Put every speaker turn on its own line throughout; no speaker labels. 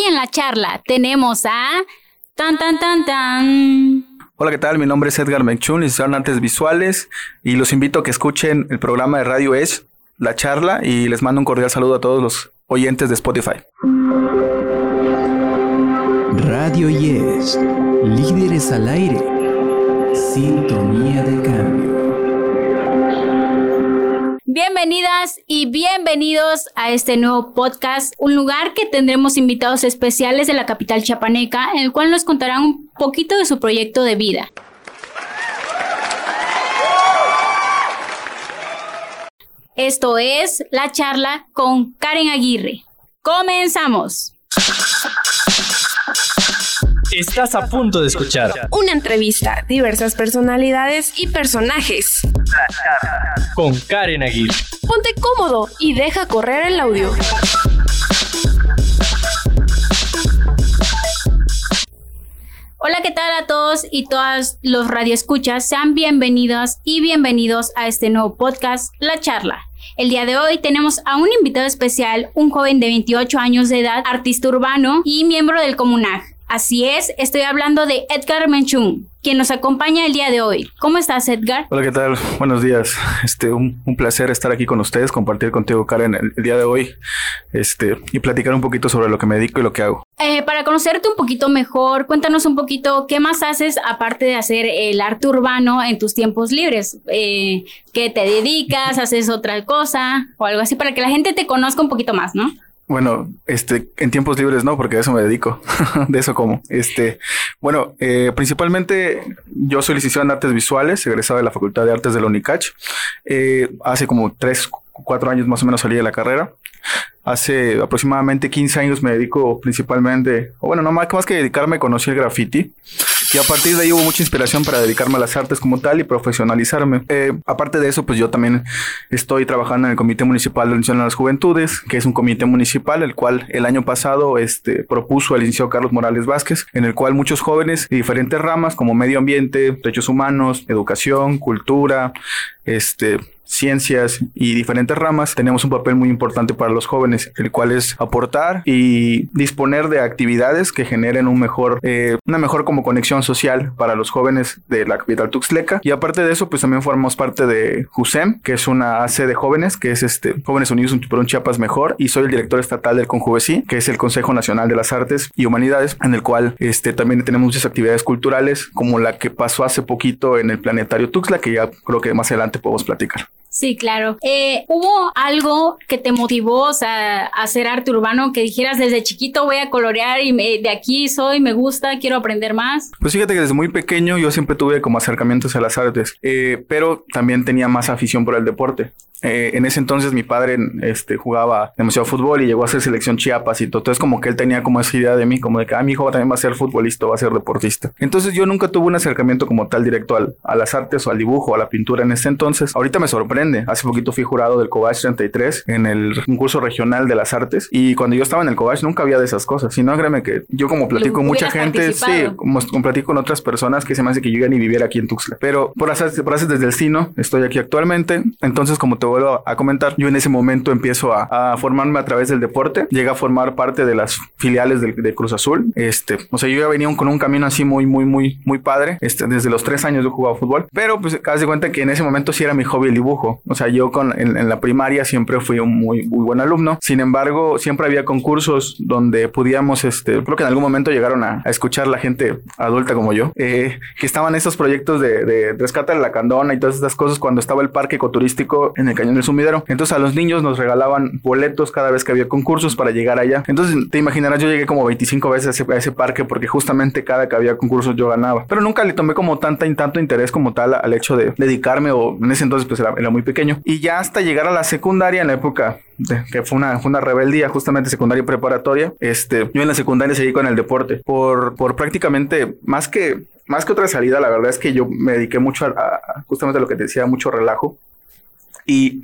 Hoy en la charla tenemos a... Tan, tan, tan, tan.
Hola, ¿qué tal? Mi nombre es Edgar Mechun, licenciado en Artes Visuales, y los invito a que escuchen el programa de Radio Es, La Charla, y les mando un cordial saludo a todos los oyentes de Spotify.
Radio Yes, líderes al aire, sintonía de cambio.
Bienvenidas y bienvenidos a este nuevo podcast, un lugar que tendremos invitados especiales de la capital chapaneca, en el cual nos contarán un poquito de su proyecto de vida. Esto es la charla con Karen Aguirre. Comenzamos.
Estás a punto de escuchar
Una entrevista, diversas personalidades y personajes.
con Karen Aguirre.
Ponte cómodo y deja correr el audio.
Hola, ¿qué tal a todos y todas los radioescuchas? Sean bienvenidas y bienvenidos a este nuevo podcast, La Charla. El día de hoy tenemos a un invitado especial, un joven de 28 años de edad, artista urbano y miembro del Comunag. Así es, estoy hablando de Edgar Menchun, quien nos acompaña el día de hoy. ¿Cómo estás, Edgar?
Hola, ¿qué tal? Buenos días. Este, un, un placer estar aquí con ustedes, compartir contigo, Karen, el, el día de hoy, este, y platicar un poquito sobre lo que me dedico y lo que hago.
Eh, para conocerte un poquito mejor, cuéntanos un poquito qué más haces aparte de hacer el arte urbano en tus tiempos libres. Eh, ¿Qué te dedicas? ¿Haces otra cosa? O algo así para que la gente te conozca un poquito más, ¿no?
Bueno, este, en tiempos libres no, porque a eso me dedico, de eso como. Este, bueno, eh, principalmente yo soy licenciado en artes visuales, egresado de la Facultad de Artes de la UNICACH. Eh, hace como tres, cuatro años más o menos salí de la carrera. Hace aproximadamente 15 años me dedico principalmente, bueno, no más, más que dedicarme, conocí el graffiti. Y a partir de ahí hubo mucha inspiración para dedicarme a las artes como tal y profesionalizarme. Eh, aparte de eso, pues yo también estoy trabajando en el Comité Municipal de Unión de las Juventudes, que es un comité municipal, el cual el año pasado este, propuso el licenciado Carlos Morales Vázquez, en el cual muchos jóvenes de diferentes ramas como medio ambiente, derechos humanos, educación, cultura, este, ciencias y diferentes ramas, tenemos un papel muy importante para los jóvenes, el cual es aportar y disponer de actividades que generen un mejor, eh, una mejor como conexión social para los jóvenes de la capital tuxtleca. Y aparte de eso, pues también formamos parte de JUSEM, que es una AC de jóvenes, que es este Jóvenes Unidos por un Chiapas Mejor, y soy el director estatal del CONJUVESI, que es el Consejo Nacional de las Artes y Humanidades, en el cual este, también tenemos muchas actividades culturales, como la que pasó hace poquito en el Planetario Tuxtla, que ya creo que más adelante podemos platicar.
Sí, claro. Eh, ¿Hubo algo que te motivó a hacer arte urbano que dijeras desde chiquito voy a colorear y me- de aquí soy, me gusta, quiero aprender más?
Pues fíjate que desde muy pequeño yo siempre tuve como acercamientos a las artes, eh, pero también tenía más afición por el deporte. Eh, en ese entonces mi padre este, jugaba demasiado fútbol y llegó a ser selección Chiapas y todo. Entonces como que él tenía como esa idea de mí, como de que ah, mi hijo también va a ser futbolista, va a ser deportista. Entonces yo nunca tuve un acercamiento como tal directo al- a las artes o al dibujo o a la pintura en ese entonces. Ahorita me sorprende. Hace poquito fui jurado del Cobach 33 en el concurso regional de las artes y cuando yo estaba en el Cobach nunca había de esas cosas. Si no, créeme que yo como platico con mucha gente, sí, como, como platico con otras personas que se me hace que yo ya ni viviera aquí en Tuxtla. Pero por hacer, por hacer desde el destino, estoy aquí actualmente. Entonces, como te vuelvo a comentar, yo en ese momento empiezo a, a formarme a través del deporte. Llegué a formar parte de las filiales del- de, Cruz Azul. Este, o sea, yo ya venía con un camino así muy, muy, muy, muy padre. Este, desde los tres años yo jugaba fútbol. Pero pues, haz de cuenta que en ese momento sí era mi hobby el dibujo. O sea, yo con, en, en la primaria siempre fui un muy, muy buen alumno. Sin embargo, siempre había concursos donde podíamos, este, creo que en algún momento llegaron a, a escuchar la gente adulta como yo, eh, que estaban esos proyectos de, de rescate de la candona y todas estas cosas cuando estaba el parque ecoturístico en el Cañón del Sumidero. Entonces a los niños nos regalaban boletos cada vez que había concursos para llegar allá. Entonces te imaginarás, yo llegué como 25 veces a ese, a ese parque porque justamente cada que había concursos yo ganaba. Pero nunca le tomé como tanta y tanto interés como tal al hecho de dedicarme o en ese entonces pues era, era muy pequeño. Y ya hasta llegar a la secundaria en la época de- que fue una, una rebeldía justamente secundaria y preparatoria, este, yo en la secundaria seguí con el deporte por, por prácticamente más que más que otra salida, la verdad es que yo me dediqué mucho a, a- justamente a lo que te decía, mucho relajo. Y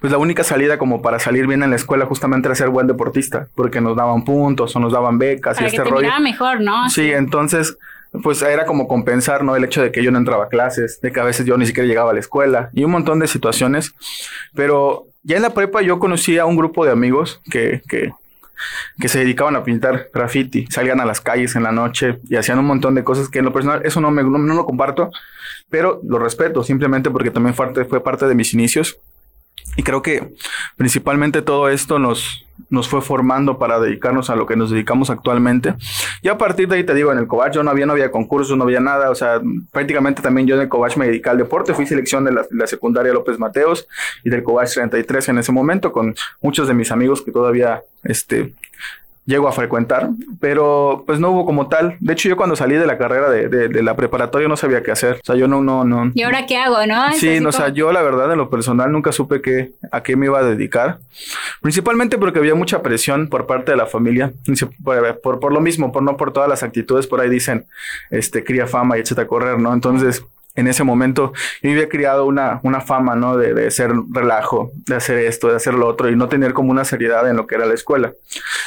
pues la única salida como para salir bien en la escuela justamente era ser buen deportista, porque nos daban puntos o nos daban becas
Para
y
que
este
te
rollo.
mejor, ¿no?
Sí, entonces, pues era como compensar, ¿no? El hecho de que yo no entraba a clases, de que a veces yo ni siquiera llegaba a la escuela y un montón de situaciones. Pero ya en la prepa yo conocí a un grupo de amigos que, que, que se dedicaban a pintar graffiti, salían a las calles en la noche y hacían un montón de cosas que en lo personal eso no, me, no, no lo comparto, pero lo respeto simplemente porque también fue parte, fue parte de mis inicios y creo que principalmente todo esto nos, nos fue formando para dedicarnos a lo que nos dedicamos actualmente. Y a partir de ahí te digo, en el Covach yo no había, no había concursos, no había nada. O sea, prácticamente también yo en el Covach me dediqué al deporte. Fui selección de la, secundaria López Mateos y del Covach 33 en ese momento con muchos de mis amigos que todavía este, llego a frecuentar, pero pues no hubo como tal. De hecho, yo cuando salí de la carrera de, de, de, la preparatoria no sabía qué hacer. O sea, yo no, no, no.
¿Y ahora qué hago, no?
Sí, no, o sea, yo la verdad en lo personal nunca supe qué, a qué me iba a dedicar. Principalmente porque había mucha presión por parte de la familia. Por, por, por lo mismo, por no por todas las actitudes, por ahí dicen, este, cría fama y échate a correr, ¿no? Entonces, en ese momento yo había criado una, una fama, ¿no? De, de ser relajo, de hacer esto, de hacer lo otro y no tener como una seriedad en lo que era la escuela.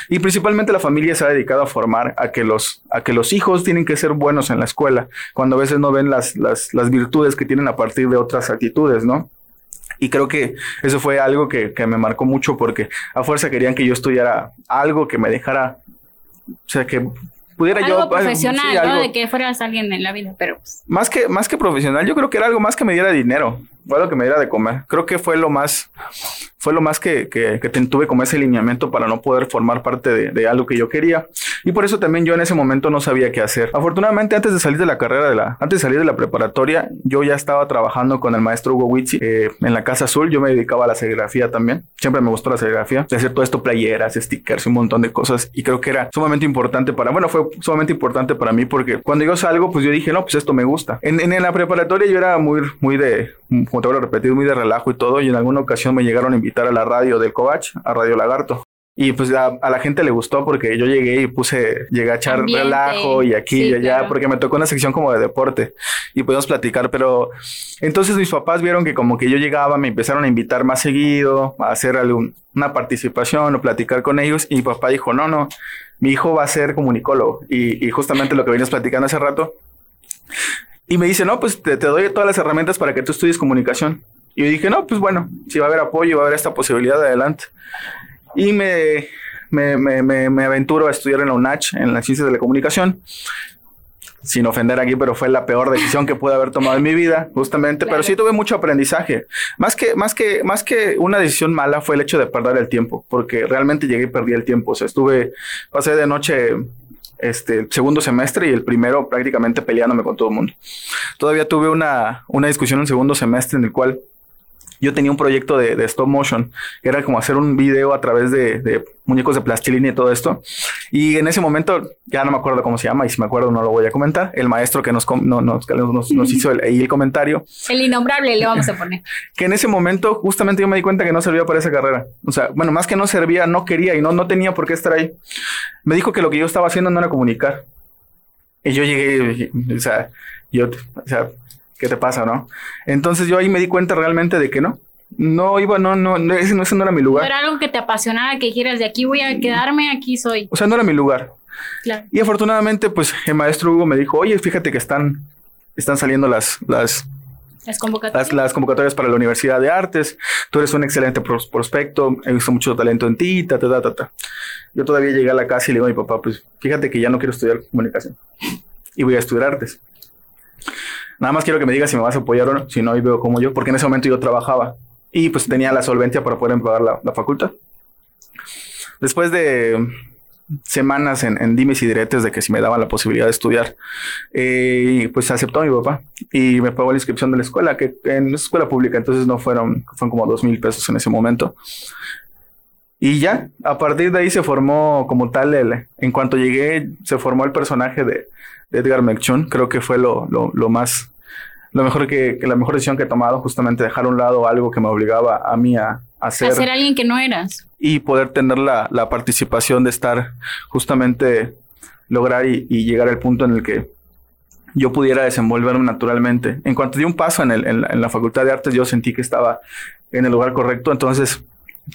Y principalmente la familia se ha dedicado a formar a que los, a que los hijos tienen que ser buenos en la escuela, cuando a veces no ven las, las, las virtudes que tienen a partir de otras actitudes, ¿no? Y creo que eso fue algo que, que me marcó mucho porque a fuerza querían que yo estudiara algo que me dejara, o sea, que pudiera
algo
yo
profesional,
sí,
¿no?
algo-
De que fueras alguien en la vida, pero pues,
más que más que profesional, yo creo que era algo más que me diera dinero, fue algo que me diera de comer. Creo que fue lo más fue lo más que, que, que tuve como ese lineamiento para no poder formar parte de, de algo que yo quería. Y por eso también yo en ese momento no sabía qué hacer. Afortunadamente, antes de salir de la carrera de la, antes de salir de la preparatoria, yo ya estaba trabajando con el maestro Hugo Witsi eh, en la Casa Azul. Yo me dedicaba a la serigrafía también. Siempre me gustó la serigrafía. De hacer todo esto, playeras, stickers, un montón de cosas. Y creo que era sumamente importante para, bueno, fue sumamente importante para mí porque cuando yo salgo, pues yo dije, no, pues esto me gusta. En, en la preparatoria yo era muy, muy de, como te vuelvo a repetir, muy de relajo y todo. Y en alguna ocasión me llegaron a invitar a la radio del Covach, a Radio Lagarto. Y pues a, a la gente le gustó porque yo llegué y puse, llegué a echar
Ambiente.
relajo y aquí
Sí,
y allá,
claro.
porque me tocó una sección como de deporte y pudimos platicar, pero entonces mis papás vieron que como que yo llegaba, me empezaron a invitar más seguido, a hacer algún, una participación o platicar con ellos y mi papá dijo, no, no, mi hijo va a ser comunicólogo y, y justamente lo que venías platicando hace rato. Y me dice, no, pues te, te doy todas las herramientas para que tú estudies comunicación. Y yo dije, no, pues bueno, si va a haber apoyo, va a haber esta posibilidad, adelante. Y me, me, me, me, aventuro a estudiar en la UNACH, en las ciencias de la comunicación. Sin ofender aquí, pero fue la peor decisión que pude haber tomado en mi vida, justamente. Pero
Claro.
sí tuve mucho aprendizaje. Más que, más que, más que una decisión mala fue el hecho de perder el tiempo, porque realmente llegué y perdí el tiempo. O sea, estuve, pasé de noche este el segundo semestre y el primero prácticamente peleándome con todo el mundo. Todavía tuve una, una discusión en segundo semestre en el cual yo tenía un proyecto de, de stop motion, que era como hacer un video a través de, de muñecos de plastilina y todo esto. Y en ese momento, ya no me acuerdo cómo se llama, y si me acuerdo no lo voy a comentar. El maestro que nos, no, nos, que nos, nos hizo el, el comentario,
el innombrable le vamos a poner.
que en ese momento justamente yo me di cuenta que no servía para esa carrera. O sea, bueno, más que no servía, no quería y no, no tenía por qué estar ahí. Me dijo que lo que yo estaba haciendo no era comunicar. Y yo llegué, o sea, yo, o sea, ¿qué te pasa, no? Entonces yo ahí me di cuenta realmente de que no. No iba, no, no, no, ese, no, ese no era mi
No
lugar.
era algo que te apasionara, que dijeras de aquí voy a quedarme, aquí soy.
O sea, no era mi lugar.
Claro.
Y afortunadamente, pues el maestro Hugo me dijo, oye, fíjate que están, están saliendo las, las,
Las convocatorias.
las, las convocatorias para la Universidad de Artes. Tú eres un excelente pros- prospecto, he visto mucho talento en ti, ta, ta, ta, ta, ta. Yo todavía llegué a la casa y le digo a mi papá, pues fíjate que ya no quiero estudiar comunicación y voy a estudiar artes. Nada más quiero que me digas si me vas a apoyar o no, si no, y veo como yo, porque en ese momento yo trabajaba y pues tenía la solvencia para poder pagar la, la facultad. Después de semanas en, en dimes y diretes de que si me daban la posibilidad de estudiar, eh, pues aceptó mi papá y me pagó la inscripción de la escuela, que en escuela pública, entonces no fueron, fueron como dos mil pesos en ese momento. Y ya, a partir de ahí se formó como tal el, en cuanto llegué, se formó el personaje de, de Edgar McChun, creo que fue lo, lo, lo más, lo mejor que, que la mejor decisión que he tomado, justamente dejar a un lado algo que me obligaba a mí a, a hacer
A ser alguien que no eras.
y poder tener la, la participación de estar justamente lograr y, y llegar al punto en el que yo pudiera desenvolverme naturalmente. En cuanto di un paso en, el- en la, en la Facultad de Artes, yo sentí que estaba en el lugar correcto. Entonces,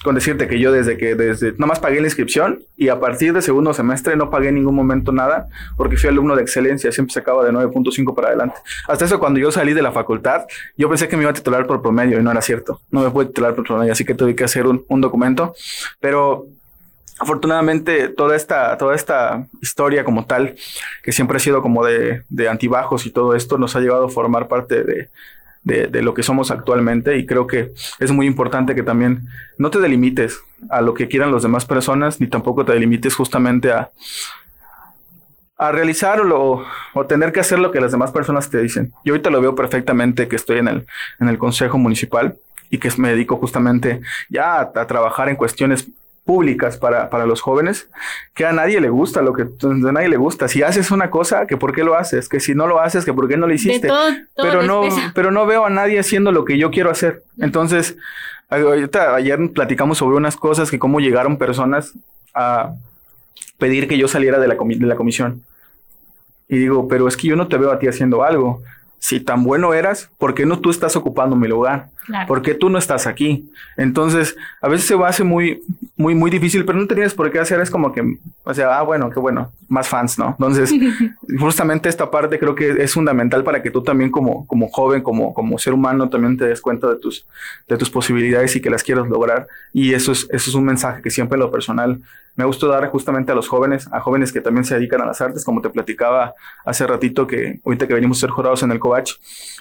con decirte que yo desde que, desde, nomás pagué la inscripción y a partir de segundo semestre no pagué en ningún momento nada porque fui alumno de excelencia, siempre sacaba de 9.5 para adelante. Hasta eso, cuando yo salí de la facultad, yo pensé que me iba a titular por promedio y no era cierto. No me pude titular por promedio, así que tuve que hacer un, un documento. Pero afortunadamente toda esta, toda esta historia como tal, que siempre ha sido como de, de antibajos y todo esto, nos ha llevado a formar parte de, de, de, lo que somos actualmente y creo que es muy importante que también no te delimites a lo que quieran las demás personas, ni tampoco te delimites justamente a, a realizar o, tener que hacer lo que las demás personas te dicen. Yo ahorita lo veo perfectamente que estoy en el, en el Consejo Municipal y que me dedico justamente ya a trabajar en cuestiones públicas para, para, los jóvenes, que a nadie le gusta lo que a nadie le gusta. Si haces una cosa, que por qué lo haces, que si no lo haces, que por qué no lo hiciste.
Todo, todo
pero no, pero no veo a nadie haciendo lo que yo quiero hacer. Entonces, ahorita, ayer platicamos sobre unas cosas que cómo llegaron personas a pedir que yo saliera de la, de la comisión. Y digo, pero es que yo no te veo a ti haciendo algo si tan bueno eras, ¿por qué no tú estás ocupando mi lugar? Claro. ¿Por qué tú no estás aquí? Entonces, a veces se va a hacer muy, muy, muy difícil, pero no te tienes por qué hacer. Es como que, o sea, ah, bueno, qué bueno, más fans, ¿no? Entonces, justamente esta parte creo que es fundamental para que tú también como, como joven, como, como ser humano, también te des cuenta de tus, de tus posibilidades y que las quieras lograr. Y eso es, eso es un mensaje que siempre en lo personal me gusta dar justamente a los jóvenes, a jóvenes que también se dedican a las artes, como te platicaba hace ratito que ahorita que venimos a ser jurados en el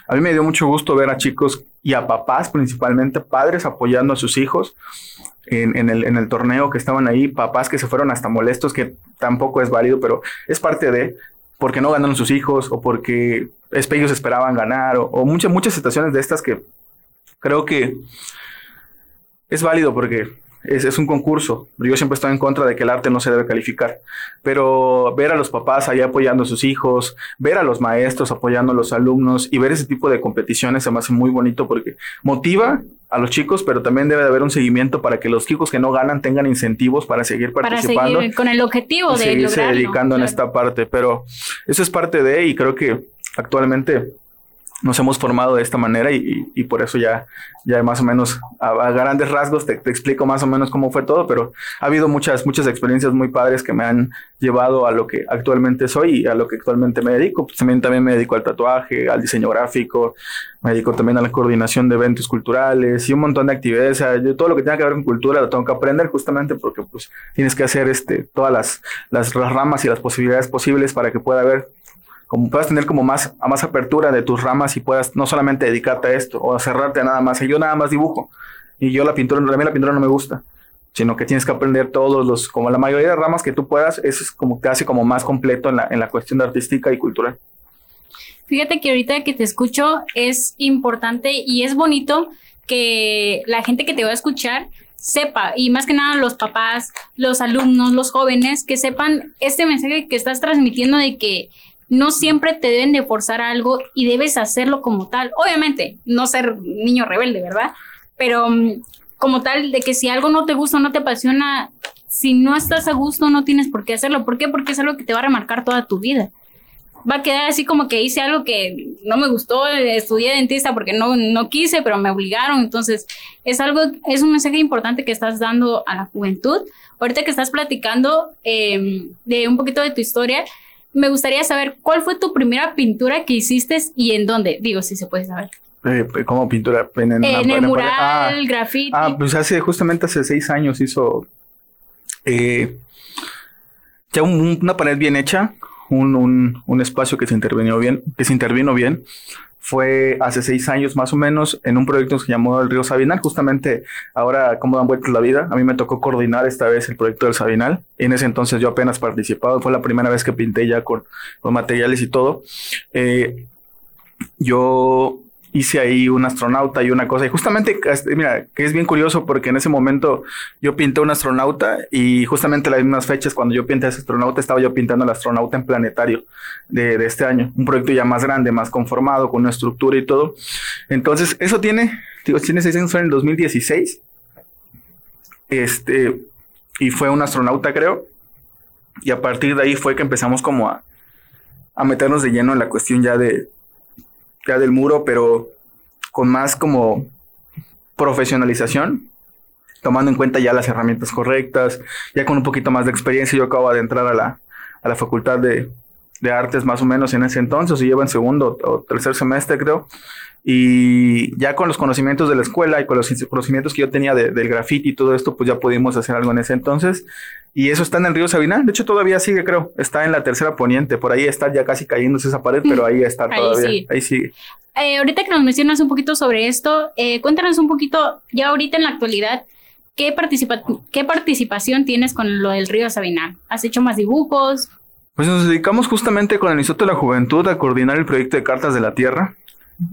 A mí me dio mucho gusto ver a chicos y a papás principalmente, padres apoyando a sus hijos en, en, el, en el torneo que estaban ahí, papás que se fueron hasta molestos, que tampoco es válido, pero es parte de porque no ganaron sus hijos o porque ellos esperaban ganar o, o muchas, muchas situaciones de estas que creo que es válido porque es, es, un concurso. Yo siempre estoy en contra de que el arte no se debe calificar, pero ver a los papás ahí apoyando a sus hijos, ver a los maestros apoyando a los alumnos y ver ese tipo de competiciones se me hace muy bonito porque motiva a los chicos, pero también debe de haber un seguimiento para que los chicos que no ganan tengan incentivos para seguir participando.
Para seguir con el objetivo de
seguirse
lograrlo,
dedicando
claro.
en esta parte, pero eso es parte de y creo que actualmente nos hemos formado de esta manera y, por eso ya, ya más o menos a, grandes rasgos te, te, explico más o menos cómo fue todo, pero ha habido muchas, muchas experiencias muy padres que me han llevado a lo que actualmente soy y a lo que actualmente me dedico. Pues también, también me dedico al tatuaje, al diseño gráfico, me dedico también a la coordinación de eventos culturales y un montón de actividades. O sea, yo todo lo que tenga que ver con cultura lo tengo que aprender justamente porque pues tienes que hacer este, todas las, las, las ramas y las posibilidades posibles para que pueda haber como puedas tener como más, a más apertura de tus ramas y puedas no solamente dedicarte a esto o a cerrarte a nada más. Y yo nada más dibujo y yo la pintura, a mí la pintura no me gusta, sino que tienes que aprender todos los, como la mayoría de ramas que tú puedas, eso es como casi como más completo en la, en la cuestión artística y cultural.
Fíjate que ahorita que te escucho es importante y es bonito que la gente que te va a escuchar sepa, y más que nada los papás, los alumnos, los jóvenes, que sepan este mensaje que estás transmitiendo de que no siempre te deben de forzar algo y debes hacerlo como tal. Obviamente, no ser niño rebelde, ¿verdad? Pero um, como tal, de que si algo no te gusta, no te apasiona, si no estás a gusto, no tienes por qué hacerlo. ¿Por qué? Porque es algo que te va a remarcar toda tu vida. Va a quedar así como que hice algo que no me gustó, estudié dentista porque no, no quise, pero me obligaron. Entonces, es algo, es un mensaje importante que estás dando a la juventud. Ahorita que estás platicando eh, de un poquito de tu historia, me gustaría saber cuál fue tu primera pintura que hiciste y en dónde. Digo, si se puede saber.
Eh, ¿Cómo pintura? En,
en, en el mural, ah, graffiti.
Ah, pues hace, justamente hace seis años hizo eh, ya un, una pared bien hecha, un, un, espacio que se intervino bien, que se intervino bien. Fue hace seis años más o menos en un proyecto que se llamó El Río Sabinal. Justamente ahora, como dan vueltas la vida, a mí me tocó coordinar esta vez el proyecto del Sabinal. En ese entonces yo apenas participaba, fue la primera vez que pinté ya con, con materiales y todo. Eh, yo hice ahí un astronauta y una cosa. Y justamente, mira, que es bien curioso porque en ese momento yo pinté un astronauta y justamente las mismas fechas cuando yo pinté ese astronauta estaba yo pintando el astronauta en planetario de, de, este año. Un proyecto ya más grande, más conformado, con una estructura y todo. Entonces, eso tiene, digo, tiene seis años, en el 2016. Este, y fue un astronauta, creo. Y a partir de ahí fue que empezamos como a, a meternos de lleno en la cuestión ya de, ya del muro, pero con más como profesionalización, tomando en cuenta ya las herramientas correctas, ya con un poquito más de experiencia. Yo acabo de entrar a la, a la facultad de, de artes más o menos en ese entonces, y lleva en segundo o tercer semestre creo. Y ya con los conocimientos de la escuela y con los conocimientos que yo tenía del graffiti y todo esto, pues ya pudimos hacer algo en ese entonces. Y eso está en el río Sabinal. De hecho, todavía sigue, creo. Está en la tercera poniente. Por ahí está ya casi cayéndose esa pared, pero ahí está todavía. Ahí sigue.
Eh, ahorita que nos mencionas un poquito sobre esto, eh, cuéntanos un poquito, ya ahorita en la actualidad, ¿qué, participa ¿qué participación tienes con lo del río Sabinal? ¿Has hecho más dibujos?
Pues nos dedicamos justamente con el Instituto de la Juventud a coordinar el proyecto de Cartas de la Tierra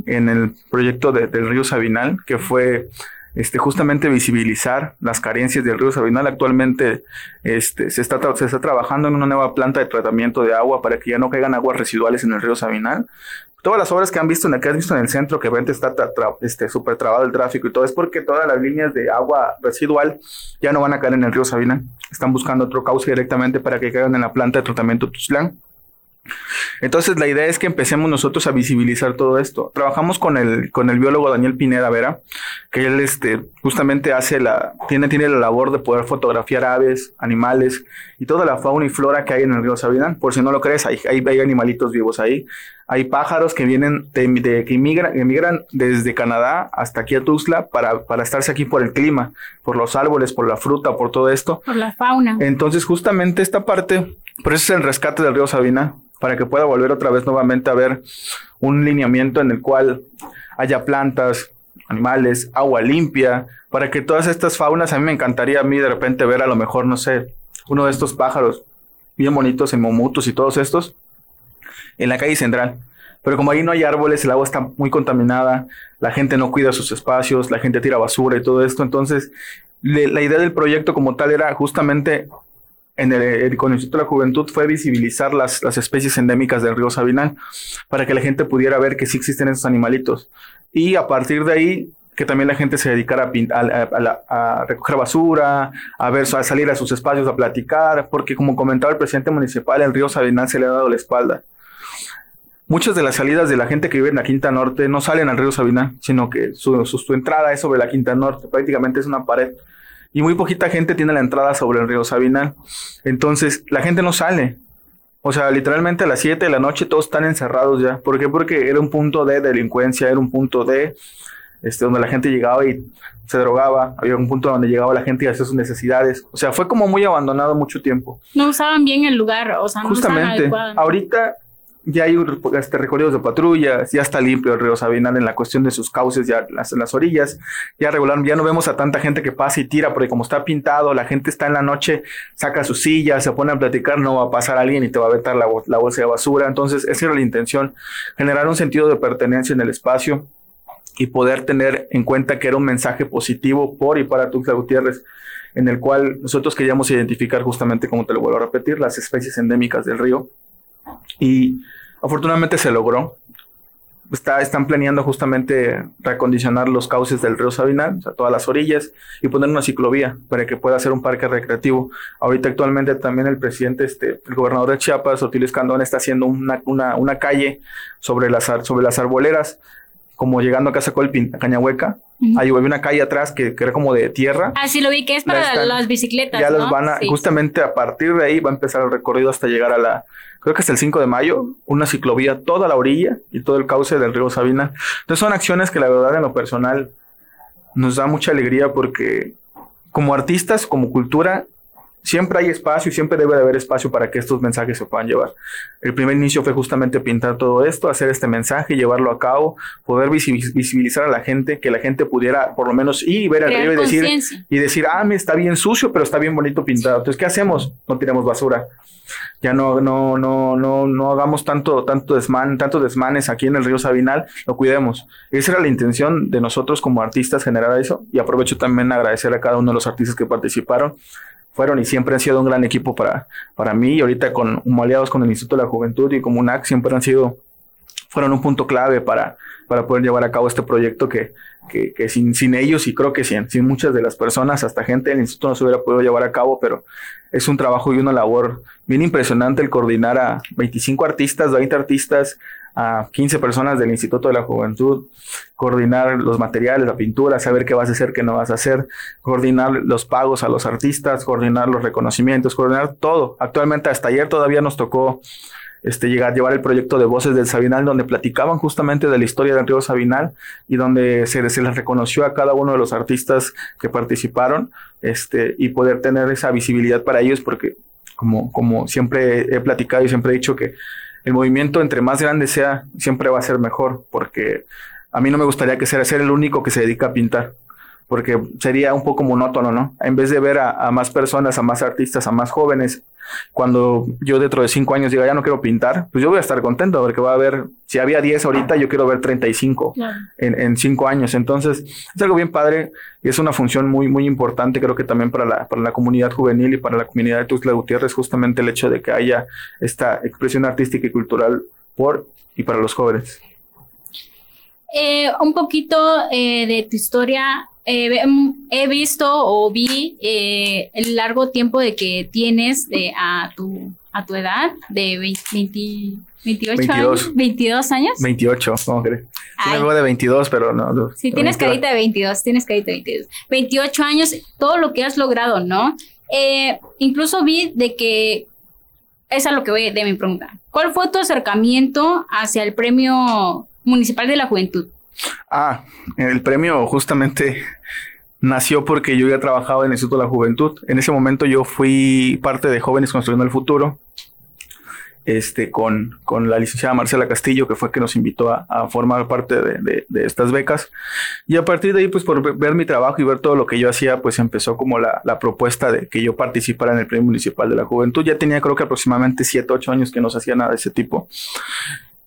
en el proyecto del río Sabinal, que fue este, justamente visibilizar las carencias del río Sabinal. Actualmente este, se, está se está trabajando en una nueva planta de tratamiento de agua para que ya no caigan aguas residuales en el río Sabinal. Todas las obras que han visto en que has visto en el centro, que realmente está este, súper trabado el tráfico y todo, es porque todas las líneas de agua residual ya no van a caer en el río Sabinal. Están buscando otro cauce directamente para que caigan en la planta de tratamiento Tuxtlan. Entonces la idea es que empecemos nosotros a visibilizar todo esto. Trabajamos con el, con el biólogo Daniel Pineda Vera, que él este, justamente hace la, tiene, tiene la labor de poder fotografiar aves, animales y toda la fauna y flora que hay en el río Sabinán. Por si no lo crees, hay, hay, hay animalitos vivos ahí. Hay pájaros que vienen, de, que emigran, desde Canadá hasta aquí a Tuxtla para, para estarse aquí por el clima, por los árboles, por la fruta, por todo esto.
Por la fauna.
Entonces justamente esta parte, por eso es el rescate del río Sabina para que pueda volver otra vez nuevamente a ver un lineamiento en el cual haya plantas, animales, agua limpia, para que todas estas faunas, a mí me encantaría a mí de repente ver a lo mejor, no sé, uno de estos pájaros bien bonitos en momutos y todos estos en la calle central. Pero como ahí no hay árboles, el agua está muy contaminada, la gente no cuida sus espacios, la gente tira basura y todo esto. Entonces, la idea del proyecto como tal era justamente en el, con el Instituto de la Juventud fue visibilizar las, especies endémicas del río Sabinal para que la gente pudiera ver que sí existen esos animalitos. Y a partir de ahí, que también la gente se dedicara a, recoger basura, a ver, a salir a sus espacios a platicar, porque como comentaba el presidente municipal, el río Sabinal se le ha dado la espalda. Muchas de las salidas de la gente que vive en la Quinta Norte no salen al río Sabinal, sino que su entrada es sobre la Quinta Norte, prácticamente es una pared y muy poquita gente tiene la entrada sobre el río Sabinal. Entonces, la gente no sale. O sea, literalmente a las 7 de la noche todos están encerrados ya. ¿Por qué? Porque era un punto de delincuencia, era un punto de este, donde la gente llegaba y se drogaba, había un punto donde llegaba la gente y hacía sus necesidades. O sea, fue como muy abandonado mucho tiempo.
No usaban bien el lugar, o sea, no
Justamente. Ahorita ya hay este, recorridos de patrullas, ya está limpio el río Sabinal en la cuestión de sus cauces, ya las, las orillas, ya regular, ya no vemos a tanta gente que pasa y tira, porque como está pintado, la gente está en la noche, saca su silla, se pone a platicar, no va a pasar alguien y te va a vetar la, la bolsa de basura. Entonces, esa era la intención, generar un sentido de pertenencia en el espacio y poder tener en cuenta que era un mensaje positivo por y para Tuxtla Gutiérrez, en el cual nosotros queríamos identificar justamente, como te lo vuelvo a repetir, las especies endémicas del río y afortunadamente se logró. Está, están planeando justamente recondicionar los cauces del río Sabinal, o sea, todas las orillas, y poner una ciclovía para que pueda ser un parque recreativo. Ahorita actualmente también el presidente, este, el gobernador de Chiapas, Otilio Escandón, está haciendo una, una, una calle sobre las, sobre las arboleras como llegando a Casa Colpin, a Cañahueca. Ahí había una calle atrás que, era como de tierra.
Ah, sí, lo vi, que es para las bicicletas.
Ya los van a, justamente a partir de ahí va a empezar el recorrido hasta llegar a la, creo que es el 5 de mayo, una ciclovía toda la orilla y todo el cauce del río Sabina. Entonces son acciones que la verdad en lo personal nos da mucha alegría porque como artistas, como cultura, siempre hay espacio y siempre debe de haber espacio para que estos mensajes se puedan llevar. El primer inicio fue justamente pintar todo esto, hacer este mensaje, llevarlo a cabo, poder visibilizar a la gente, que la gente pudiera por lo menos ir y ver el río y decir, y decir, ah, me está bien sucio, pero está bien bonito pintado. Entonces, ¿qué hacemos? No tiremos basura. Ya no, no, no, no, no hagamos tanto, tanto desman, tanto desmanes aquí en el río Sabinal, lo cuidemos. Esa era la intención de nosotros como artistas generar eso. Y aprovecho también agradecer a cada uno de los artistas que participaron fueron y siempre han sido un gran equipo para, para mí. Y ahorita con, como aliados con el Instituto de la Juventud y como UNAC siempre han sido, fueron un punto clave para, para poder llevar a cabo este proyecto que, que, que sin, sin, ellos y creo que sin, sin muchas de las personas, hasta gente del instituto no se hubiera podido llevar a cabo, pero es un trabajo y una labor bien impresionante el coordinar a 25 artistas, 20 artistas, a 15 personas del Instituto de la Juventud, coordinar los materiales, la pintura, saber qué vas a hacer, qué no vas a hacer, coordinar los pagos a los artistas, coordinar los reconocimientos, coordinar todo. Actualmente hasta ayer todavía nos tocó este, llegar, llevar el proyecto de Voces del Sabinal, donde platicaban justamente de la historia del río Sabinal y donde se, se les reconoció a cada uno de los artistas que participaron este, y poder tener esa visibilidad para ellos, porque como, como siempre he platicado y siempre he dicho que el movimiento entre más grande sea, siempre va a ser mejor, porque a mí no me gustaría que sea ser el único que se dedica a pintar porque sería un poco monótono, ¿no? En vez de ver a, más personas, a más artistas, a más jóvenes, cuando yo dentro de cinco años diga, ya no quiero pintar, pues yo voy a estar contento porque va a haber, si había 10 ahorita, yo quiero ver 35 en, en cinco años. Entonces, es algo bien padre y es una función muy, muy importante, creo que también para la, para la comunidad juvenil y para la comunidad de Tuxtla Gutiérrez, justamente el hecho de que haya esta expresión artística y cultural por y para los jóvenes.
Eh, un poquito eh, de tu historia eh, he visto o vi eh, el largo tiempo de que tienes de, a, tu, a tu edad de 20, 28 22. años. 22 años.
28, ¿cómo crees? Sí me veo de 22, pero no.
sí, tienes carita de 22, tienes carita de 22. 28 años, todo lo que has logrado, ¿no? Eh, incluso vi de que, esa es lo que voy de mi pregunta. ¿Cuál fue tu acercamiento hacia el premio municipal de la juventud?
Ah, el premio justamente nació porque yo había trabajado en el Instituto de la Juventud. En ese momento yo fui parte de Jóvenes Construyendo el Futuro, este, con, con la licenciada Marcela Castillo, que fue que nos invitó a, formar parte de, de, estas becas. Y a partir de ahí, pues por ver mi trabajo y ver todo lo que yo hacía, pues empezó como la, la propuesta de que yo participara en el Premio Municipal de la Juventud. Ya tenía creo que aproximadamente 7, 8 años que no se hacía nada de ese tipo.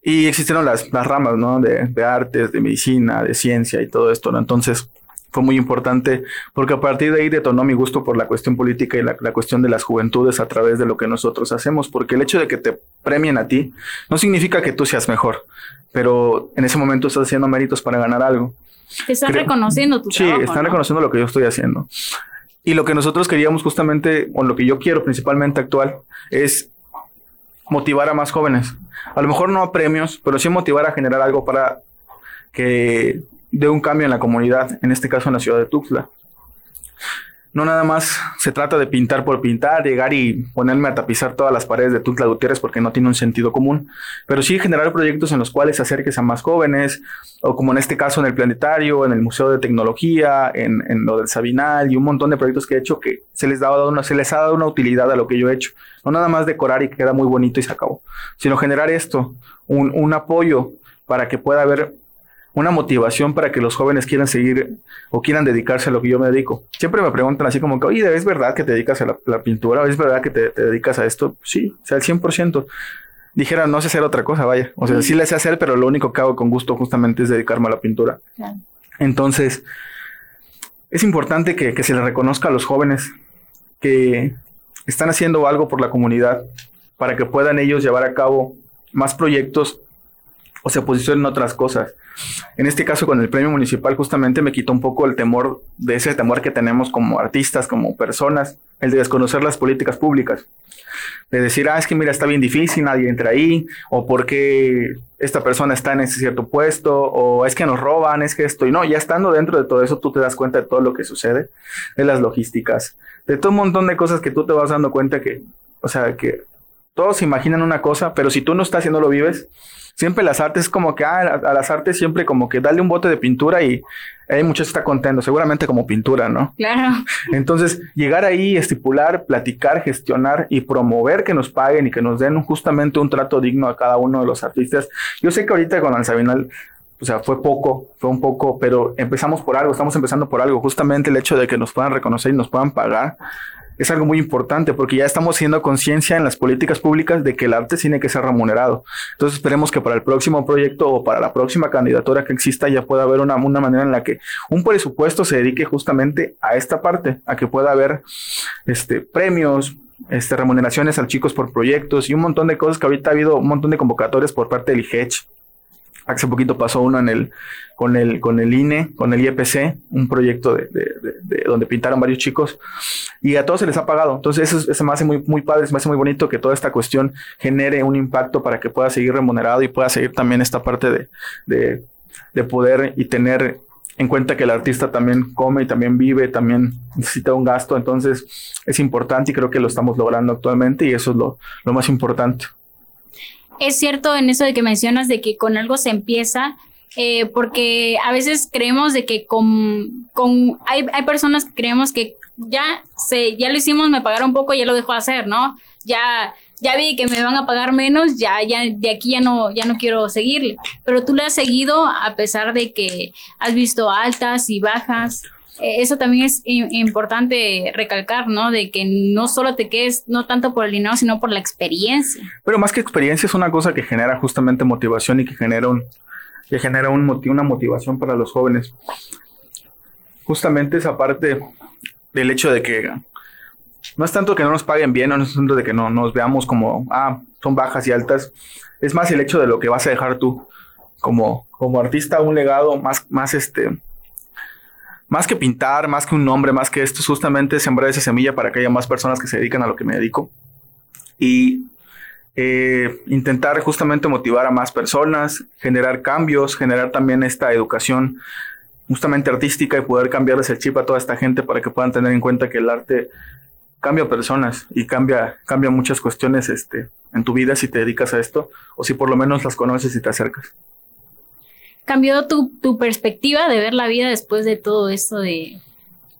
Y existieron las, las ramas, ¿no? De, de, artes, de medicina, de ciencia y todo esto, ¿no? Entonces fue muy importante porque a partir de ahí detonó mi gusto por la cuestión política y la, la, cuestión de las juventudes a través de lo que nosotros hacemos, porque el hecho de que te premien a ti no significa que tú seas mejor, pero en ese momento estás haciendo méritos para ganar algo.
Te están reconociendo tu
sí, trabajo. Sí, están reconociendo lo que yo estoy haciendo. Y lo que nosotros queríamos justamente, o lo que yo quiero principalmente actual, es motivar a más jóvenes. A lo mejor no a premios, pero sí motivar a generar algo para que dé un cambio en la comunidad, en este caso en la ciudad de Tuxtla. No nada más se trata de pintar por pintar, llegar y ponerme a tapizar todas las paredes de Tuxtla Gutiérrez porque no tiene un sentido común, pero sí generar proyectos en los cuales acerques a más jóvenes, o como en este caso en el planetario, en el Museo de Tecnología, en, lo del Sabinal y un montón de proyectos que he hecho que se les, dado una, se les ha dado una utilidad a lo que yo he hecho. No nada más decorar y que queda muy bonito y se acabó, sino generar esto, un, un apoyo para que pueda haber una motivación para que los jóvenes quieran seguir o quieran dedicarse a lo que yo me dedico. Siempre me preguntan así como que, oye, ¿es verdad que te dedicas a la, pintura? ¿Es verdad que te, dedicas a esto? Sí, o sea, el 100%. Dijera, no sé hacer otra cosa, vaya. O sea, sí le sé hacer, pero lo único que hago con gusto justamente es dedicarme a la pintura. Entonces, es importante que, que se les reconozca a los jóvenes que están haciendo algo por la comunidad para que puedan ellos llevar a cabo más proyectos o se posicionen otras cosas. En este caso, con el premio municipal, justamente me quitó un poco el temor de ese temor que tenemos como artistas, como personas, el de desconocer las políticas públicas. De decir, ah, es que mira, está bien difícil, nadie entra ahí, o porque esta persona está en ese cierto puesto, o es que nos roban, es que esto, y no, ya estando dentro de todo eso, tú te das cuenta de todo lo que sucede, de las logísticas, de todo un montón de cosas que tú te vas dando cuenta que, o sea, que todos se imaginan una cosa, pero si tú no estás haciendo lo vives, siempre las artes como que, ah, a las artes siempre como que dale un bote de pintura y hay muchos está contento, seguramente como pintura, ¿no?
Claro.
Entonces, llegar ahí, estipular, platicar, gestionar y promover que nos paguen y que nos den justamente un trato digno a cada uno de los artistas. Yo sé que ahorita con Alzabinal o sea, fue poco, fue un poco, pero empezamos por algo, estamos empezando por algo. Justamente el hecho de que nos puedan reconocer y nos puedan pagar es algo muy importante porque ya estamos haciendo conciencia en las políticas públicas de que el arte tiene que ser remunerado. Entonces esperemos que para el próximo proyecto o para la próxima candidatura que exista ya pueda haber una, una manera en la que un presupuesto se dedique justamente a esta parte, a que pueda haber este, premios, este, remuneraciones a chicos por proyectos y un montón de cosas que ahorita ha habido un montón de convocatorias por parte del IGECH Hace poquito pasó uno en el, con, el, con el INE, con el IEPC, un proyecto de, de, donde pintaron varios chicos y a todos se les ha pagado. Entonces eso, eso me hace muy, muy padre, me hace muy bonito que toda esta cuestión genere un impacto para que pueda seguir remunerado y pueda seguir también esta parte de, de poder y tener en cuenta que el artista también come y también vive, también necesita un gasto. Entonces es importante y creo que lo estamos logrando actualmente y eso es lo, lo más importante.
Es cierto en eso de que mencionas de que con algo se empieza, eh, porque a veces creemos de que con, con hay, hay personas que creemos que ya se, ya lo hicimos, me pagaron poco, ya lo dejo hacer, ¿no? Ya, ya vi que me van a pagar menos, ya, ya, de aquí ya no, ya no quiero seguirle. Pero tú le has seguido a pesar de que has visto altas y bajas. Eh, eso también es importante recalcar, ¿no? De que no solo te quedes, no tanto por el dinero, sino por la experiencia.
Pero más que experiencia es una cosa que genera justamente motivación y que genera un, que genera un una motivación para los jóvenes. Justamente esa parte del hecho de que no es tanto que no nos paguen bien, no es tanto de que no nos veamos como, ah, son bajas y altas, es más el hecho de lo que vas a dejar tú como, como artista, un legado más, más este, más que pintar, más que un nombre, más que esto, es justamente sembrar esa semilla para que haya más personas que se dedican a lo que me dedico. Y eh, intentar justamente motivar a más personas, generar cambios, generar también esta educación justamente artística y poder cambiarles el chip a toda esta gente para que puedan tener en cuenta que el arte cambia personas y cambia, cambia muchas cuestiones este, en tu vida si te dedicas a esto o si por lo menos las conoces y te acercas.
¿Cambió tu, tu perspectiva de ver la vida después de todo esto de,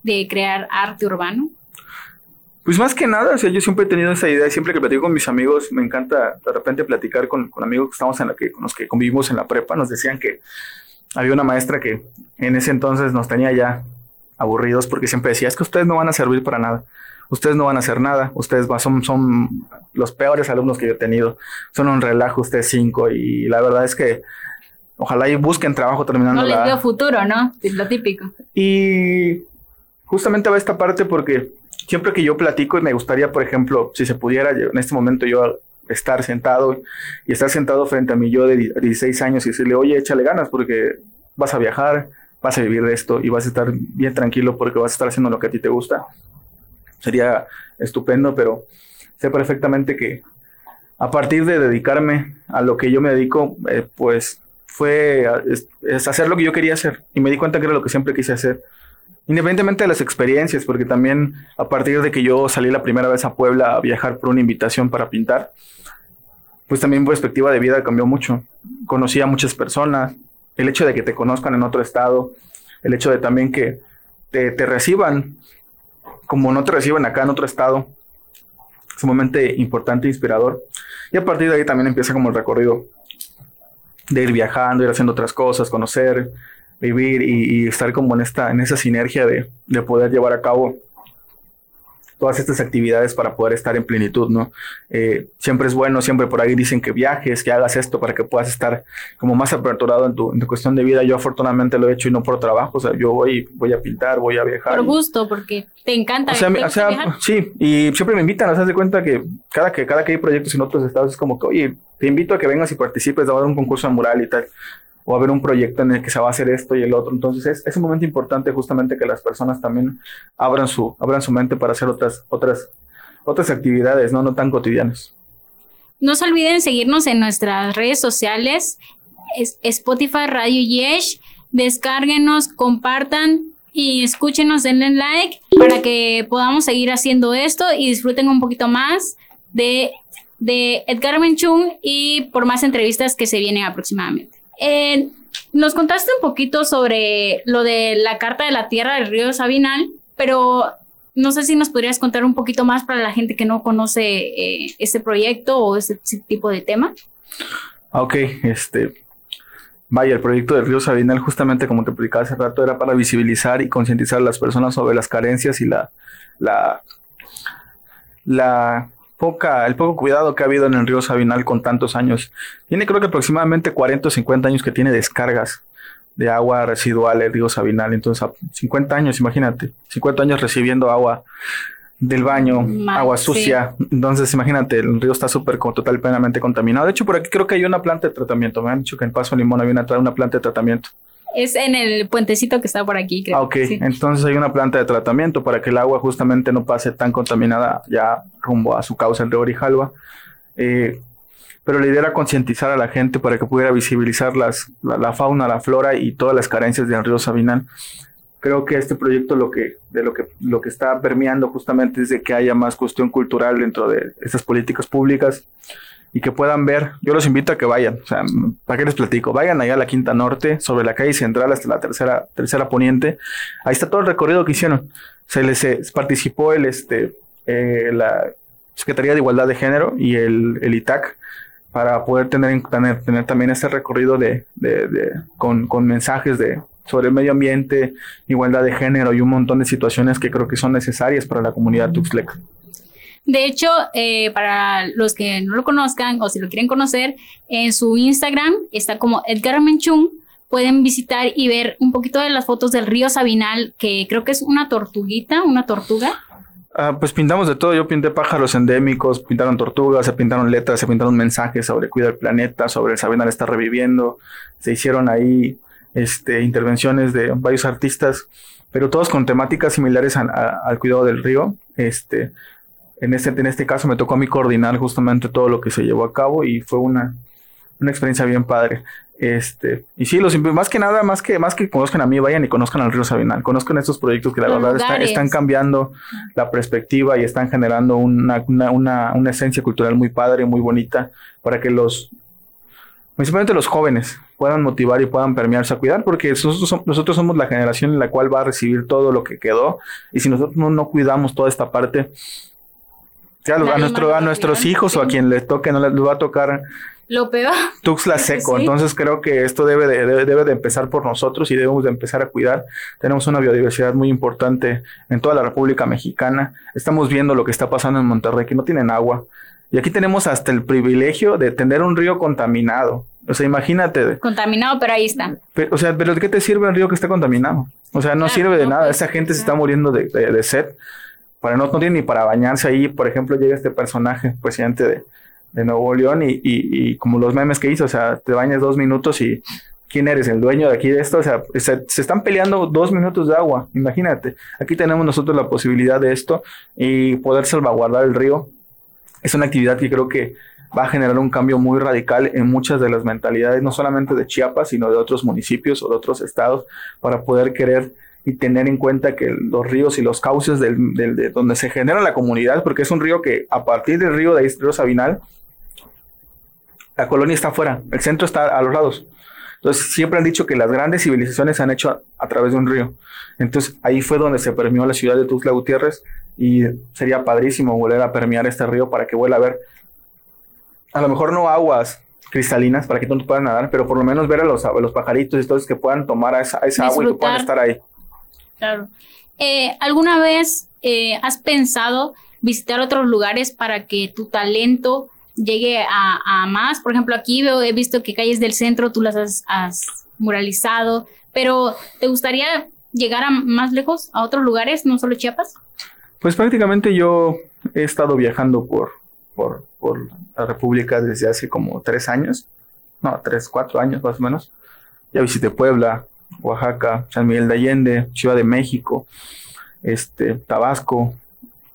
de crear arte urbano?
Pues más que nada, o sea, yo siempre he tenido esa idea, siempre que platico con mis amigos, me encanta de repente platicar con, con amigos que estamos en la que, con los que convivimos en la prepa, nos decían que había una maestra que en ese entonces nos tenía ya aburridos porque siempre decía, es que ustedes no van a servir para nada, ustedes no van a hacer nada, ustedes son, son los peores alumnos que yo he tenido, son un relajo ustedes cinco y la verdad es que ojalá y busquen trabajo terminando
no les dio futuro, ¿no? Es lo típico.
Y justamente va esta parte porque siempre que yo platico y me gustaría, por ejemplo, si se pudiera, en este momento yo estar sentado y estar sentado frente a mí yo de 16 años y decirle, oye, échale ganas porque vas a viajar, vas a vivir de esto y vas a estar bien tranquilo porque vas a estar haciendo lo que a ti te gusta. Sería estupendo, pero sé perfectamente que a partir de dedicarme a lo que yo me dedico, eh, pues fue hacer lo que yo quería hacer y me di cuenta que era lo que siempre quise hacer Independientemente de las experiencias, porque también a partir de que yo salí la primera vez a Puebla a viajar por una invitación para pintar, pues también mi perspectiva de vida cambió mucho. Conocí a muchas personas, el hecho de que te conozcan en otro estado, el hecho de también que te, reciban como no te reciben acá en otro estado, es sumamente importante e inspirador. Y a partir de ahí también empieza como el recorrido de ir viajando, ir haciendo otras cosas, conocer, vivir y, estar como en esta, en esa sinergia de, de, poder llevar a cabo todas estas actividades para poder estar en plenitud, ¿no? Eh, siempre es bueno, siempre por ahí dicen que viajes, que hagas esto para que puedas estar como más aperturado en tu, en tu cuestión de vida. Yo afortunadamente lo he hecho y no por trabajo, o sea, yo voy, voy a pintar, voy a viajar.
Por gusto, porque te encanta.
O sea, o sea sí, y siempre me invitan, ¿no? de cuenta que cada, que cada que hay proyectos en otros estados es como que, oye, te invito a que vengas y participes, a un concurso de mural y tal o haber un proyecto en el que se va a hacer esto y el otro. Entonces es, un momento importante justamente que las personas también abran su, abran su mente para hacer otras, otras, otras actividades, ¿no? no tan cotidianas.
No se olviden seguirnos en nuestras redes sociales, Spotify, Radio Yesh, descárguenos, compartan y escúchenos, denle like para que podamos seguir haciendo esto y disfruten un poquito más de, de Edgar Menchung y por más entrevistas que se vienen aproximadamente. Eh, nos contaste un poquito sobre lo de la Carta de la Tierra del Río Sabinal, pero no sé si nos podrías contar un poquito más para la gente que no conoce eh, este proyecto o ese, tipo de tema.
Ah, ok, este, Vaya, el proyecto del río Sabinal, justamente como te explicaba hace rato, era para visibilizar y concientizar a las personas sobre las carencias y la, la, la poca, el poco cuidado que ha habido en el río Sabinal con tantos años. Tiene creo que aproximadamente 40 o 50 años que tiene descargas de agua residual el río Sabinal. Entonces, 50 años, imagínate, 50 años recibiendo agua del baño, agua sucia. Entonces, imagínate, el río está súper total plenamente contaminado. De hecho, por aquí creo que hay una planta de tratamiento. Me han dicho que en Paso Limón había una, una planta de tratamiento.
Es en el puentecito que está por aquí, creo.
Ah, ok, entonces hay una planta de tratamiento para que el agua justamente no pase tan contaminada ya rumbo a su causa en Río Grijalva. Eh, pero la idea era concientizar a la gente para que pudiera visibilizar las, la, fauna, la flora y todas las carencias del río Sabinal. Creo que este proyecto lo que, de lo que, lo que está permeando justamente es de que haya más cuestión cultural dentro de estas políticas públicas y que puedan ver. Yo los invito a que vayan, o sea, ¿para qué les platico? Vayan allá a la Quinta Norte, sobre la calle central hasta la tercera, tercera poniente. Ahí está todo el recorrido que hicieron. Se les eh, participó el, este, eh, la Secretaría de Igualdad de Género y el, el ITAC para poder tener, tener, tener también este recorrido de, de, de con, con mensajes de, sobre el medio ambiente, igualdad de género y un montón de situaciones que creo que son necesarias para la comunidad Tuxtleca.
De hecho, eh, para los que no lo conozcan o si lo quieren conocer, en su Instagram está como Edgar Menchung. Pueden visitar y ver un poquito de las fotos del río Sabinal, que creo que es una tortuguita, una tortuga.
Ah, pues pintamos de todo. Yo pinté pájaros endémicos, pintaron tortugas, se pintaron letras, se pintaron mensajes sobre cuidar el planeta, sobre el Sabinal está reviviendo. Se hicieron ahí este, intervenciones de varios artistas, pero todos con temáticas similares al cuidado del río. Este, en este, en este caso me tocó a mí coordinar justamente todo lo que se llevó a cabo y fue una, una experiencia bien padre. Este, y sí, los más que nada, más que, más que conozcan a mí, vayan y conozcan al río Sabinal, conozcan estos proyectos que la verdad están cambiando la perspectiva y están generando una, una, una, una, esencia cultural muy padre, muy bonita, para que los, principalmente los jóvenes, puedan motivar y puedan permearse a cuidar, porque nosotros somos, nosotros somos la generación en la cual va a recibir todo lo que quedó, y si nosotros no, no cuidamos toda esta parte, a, nuestro, a nuestros hijos o a quien les toque, no les va a tocar
lo peor.
Tuxla seco. Entonces creo que esto debe de, debe, de empezar por nosotros y debemos de empezar a cuidar. Tenemos una biodiversidad muy importante en toda la República Mexicana. Estamos viendo lo que está pasando en Monterrey, que no tienen agua. Y aquí tenemos hasta el privilegio de tener un río contaminado. O sea, imagínate.
Contaminado, pero ahí está.
o sea, pero ¿de qué te sirve un río que está contaminado? O sea, no sirve de nada. Pues, Esa gente se está muriendo de, de sed para no, no tiene ni para bañarse ahí. Por ejemplo, llega este personaje, presidente de, de Nuevo León, y, y, como los memes que hizo, o sea, te bañas dos minutos y ¿quién eres? ¿El dueño de aquí de esto? O sea, se, están peleando dos minutos de agua, imagínate. Aquí tenemos nosotros la posibilidad de esto y poder salvaguardar el río. Es una actividad que creo que va a generar un cambio muy radical en muchas de las mentalidades, no solamente de Chiapas, sino de otros municipios o de otros estados, para poder querer y tener en cuenta que los ríos y los cauces del, de donde se genera la comunidad, porque es un río que a partir del río de río Sabinal, la colonia está afuera, el centro está a los lados. Entonces siempre han dicho que las grandes civilizaciones se han hecho a, través de un río. Entonces ahí fue donde se permeó la ciudad de Tuxtla Gutiérrez y sería padrísimo volver a permear este río para que vuelva a ver, a lo mejor no aguas cristalinas para que tú no puedas nadar, pero por lo menos ver a los, los pajaritos y todos que puedan tomar esa, esa agua y que puedan estar ahí.
Claro. Eh, ¿Alguna vez eh, has pensado visitar otros lugares para que tu talento llegue a, más? Por ejemplo, aquí veo, he visto que calles del centro tú las has, muralizado, pero ¿te gustaría llegar a más lejos, a otros lugares, no solo Chiapas?
Pues prácticamente yo he estado viajando por, por, por la República desde hace como tres años, no, tres, cuatro años más o menos. Ya visité Puebla, Oaxaca, San Miguel de Allende, Ciudad de México, este, Tabasco,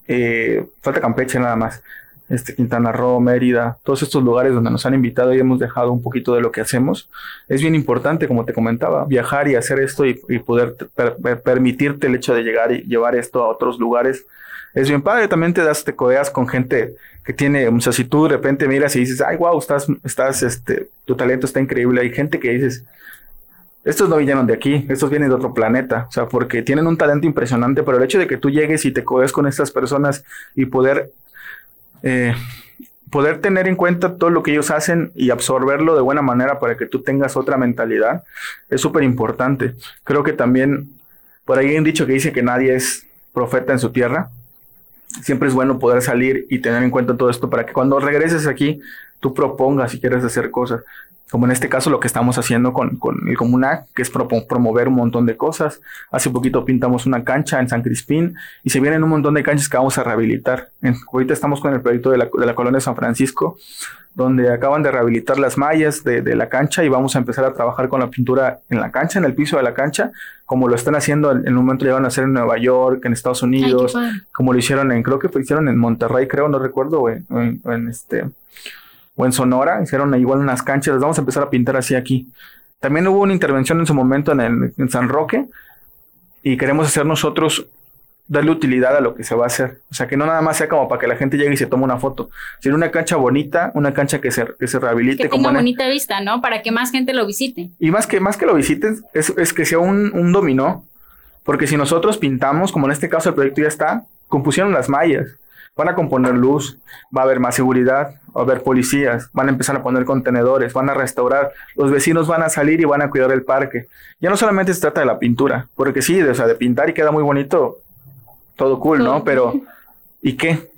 eh, falta Campeche nada más, este, Quintana Roo, Mérida, todos estos lugares donde nos han invitado y hemos dejado un poquito de lo que hacemos. Es bien importante, como te comentaba, viajar y hacer esto y, poder permitirte el hecho de llegar y llevar esto a otros lugares. Es bien padre, también te das, te codeas con gente que tiene, o sea, si tú de repente miras y dices, ay, wow, estás, estás, este, tu talento está increíble. Hay gente que dices, estos no vinieron de aquí, estos vienen de otro planeta, o sea, porque tienen un talento impresionante, pero el hecho de que tú llegues y te codes con estas personas y poder, eh, poder tener en cuenta todo lo que ellos hacen y absorberlo de buena manera para que tú tengas otra mentalidad, es súper importante. Creo que también, por ahí hay un dicho que dice que nadie es profeta en su tierra. Siempre es bueno poder salir y tener en cuenta todo esto para que cuando regreses aquí tú propongas si quieres hacer cosas como en este caso lo que estamos haciendo con, con el Comunac, que es promover un montón de cosas. Hace poquito pintamos una cancha en San Crispín y se vienen un montón de canchas que vamos a rehabilitar. ahorita estamos con el proyecto de la, de la colonia de San Francisco, donde acaban de rehabilitar las mallas de, de, la cancha y vamos a empezar a trabajar con la pintura en la cancha, en el piso de la cancha, como lo están haciendo en, un momento llegaron a hacer en Nueva York, en Estados Unidos, como lo hicieron en, creo que lo hicieron en Monterrey, creo, no recuerdo, o en este o en Sonora, hicieron igual unas canchas, las vamos a empezar a pintar así aquí. También hubo una intervención en su momento en, el, en San Roque y queremos hacer nosotros darle utilidad a lo que se va a hacer. O sea, que no nada más sea como para que la gente llegue y se tome una foto, sino una cancha bonita, una cancha que se, que se rehabilite.
Que
como
tenga
en-
bonita vista, ¿no? Para que más gente lo visite.
Y más que, más que lo visiten, es, es que sea un, un dominó. Porque si nosotros pintamos, como en este caso el proyecto ya está, compusieron las mallas, van a componer luz, va a haber más seguridad, va a haber policías, van a empezar a poner contenedores, van a restaurar, los vecinos van a salir y van a cuidar el parque. Ya no solamente se trata de la pintura, porque sí, de, o sea, de pintar y queda muy bonito, todo cool, ¿no? Pero, ¿y qué?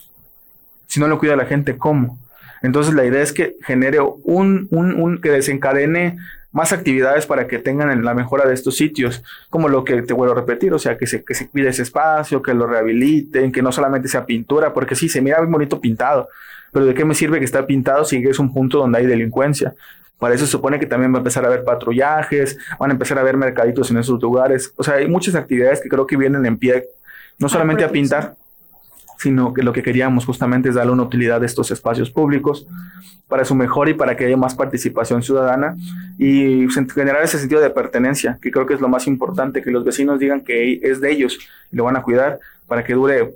Si no lo cuida la gente, ¿cómo? Entonces la idea es que genere un, un, un que desencadene más actividades para que tengan la mejora de estos sitios, como lo que te vuelvo a repetir, o sea, que se, que se cuide ese espacio, que lo rehabiliten, que no solamente sea pintura, porque sí, se mira muy bonito pintado, pero ¿de qué me sirve que está pintado si es un punto donde hay delincuencia? Para eso se supone que también va a empezar a haber patrullajes, van a empezar a haber mercaditos en esos lugares, o sea, hay muchas actividades que creo que vienen en pie, no solamente a pintar, sino que lo que queríamos justamente es darle una utilidad a estos espacios públicos para su mejor y para que haya más participación ciudadana y generar ese sentido de pertenencia, que creo que es lo más importante, que los vecinos digan que es de ellos y lo van a cuidar para que dure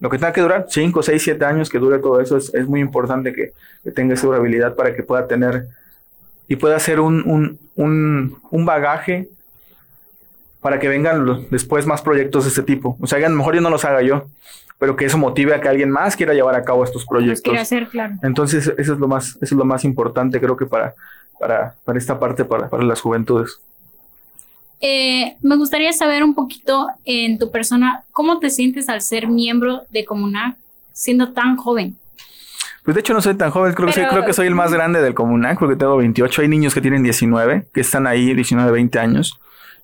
lo que tenga que durar, 5, 6, 7 años que dure todo eso, es, es muy importante que, que tenga esa durabilidad para que pueda tener y pueda ser un, un, un, un bagaje para que vengan lo- después más proyectos de este tipo. O sea, a lo mejor yo no los haga yo, pero que eso motive a que alguien más quiera llevar a cabo estos proyectos.
quiere hacer, claro.
Entonces, eso es lo más, eso es lo más importante, creo que para, para, para esta parte, para, para las juventudes.
Eh, me gustaría saber un poquito en tu persona, ¿cómo te sientes al ser miembro de Comunac siendo tan joven?
Pues de hecho no soy tan joven, creo, que soy, creo que soy el más grande del Comunac, porque tengo 28, hay niños que tienen 19, que están ahí 19, 20 años,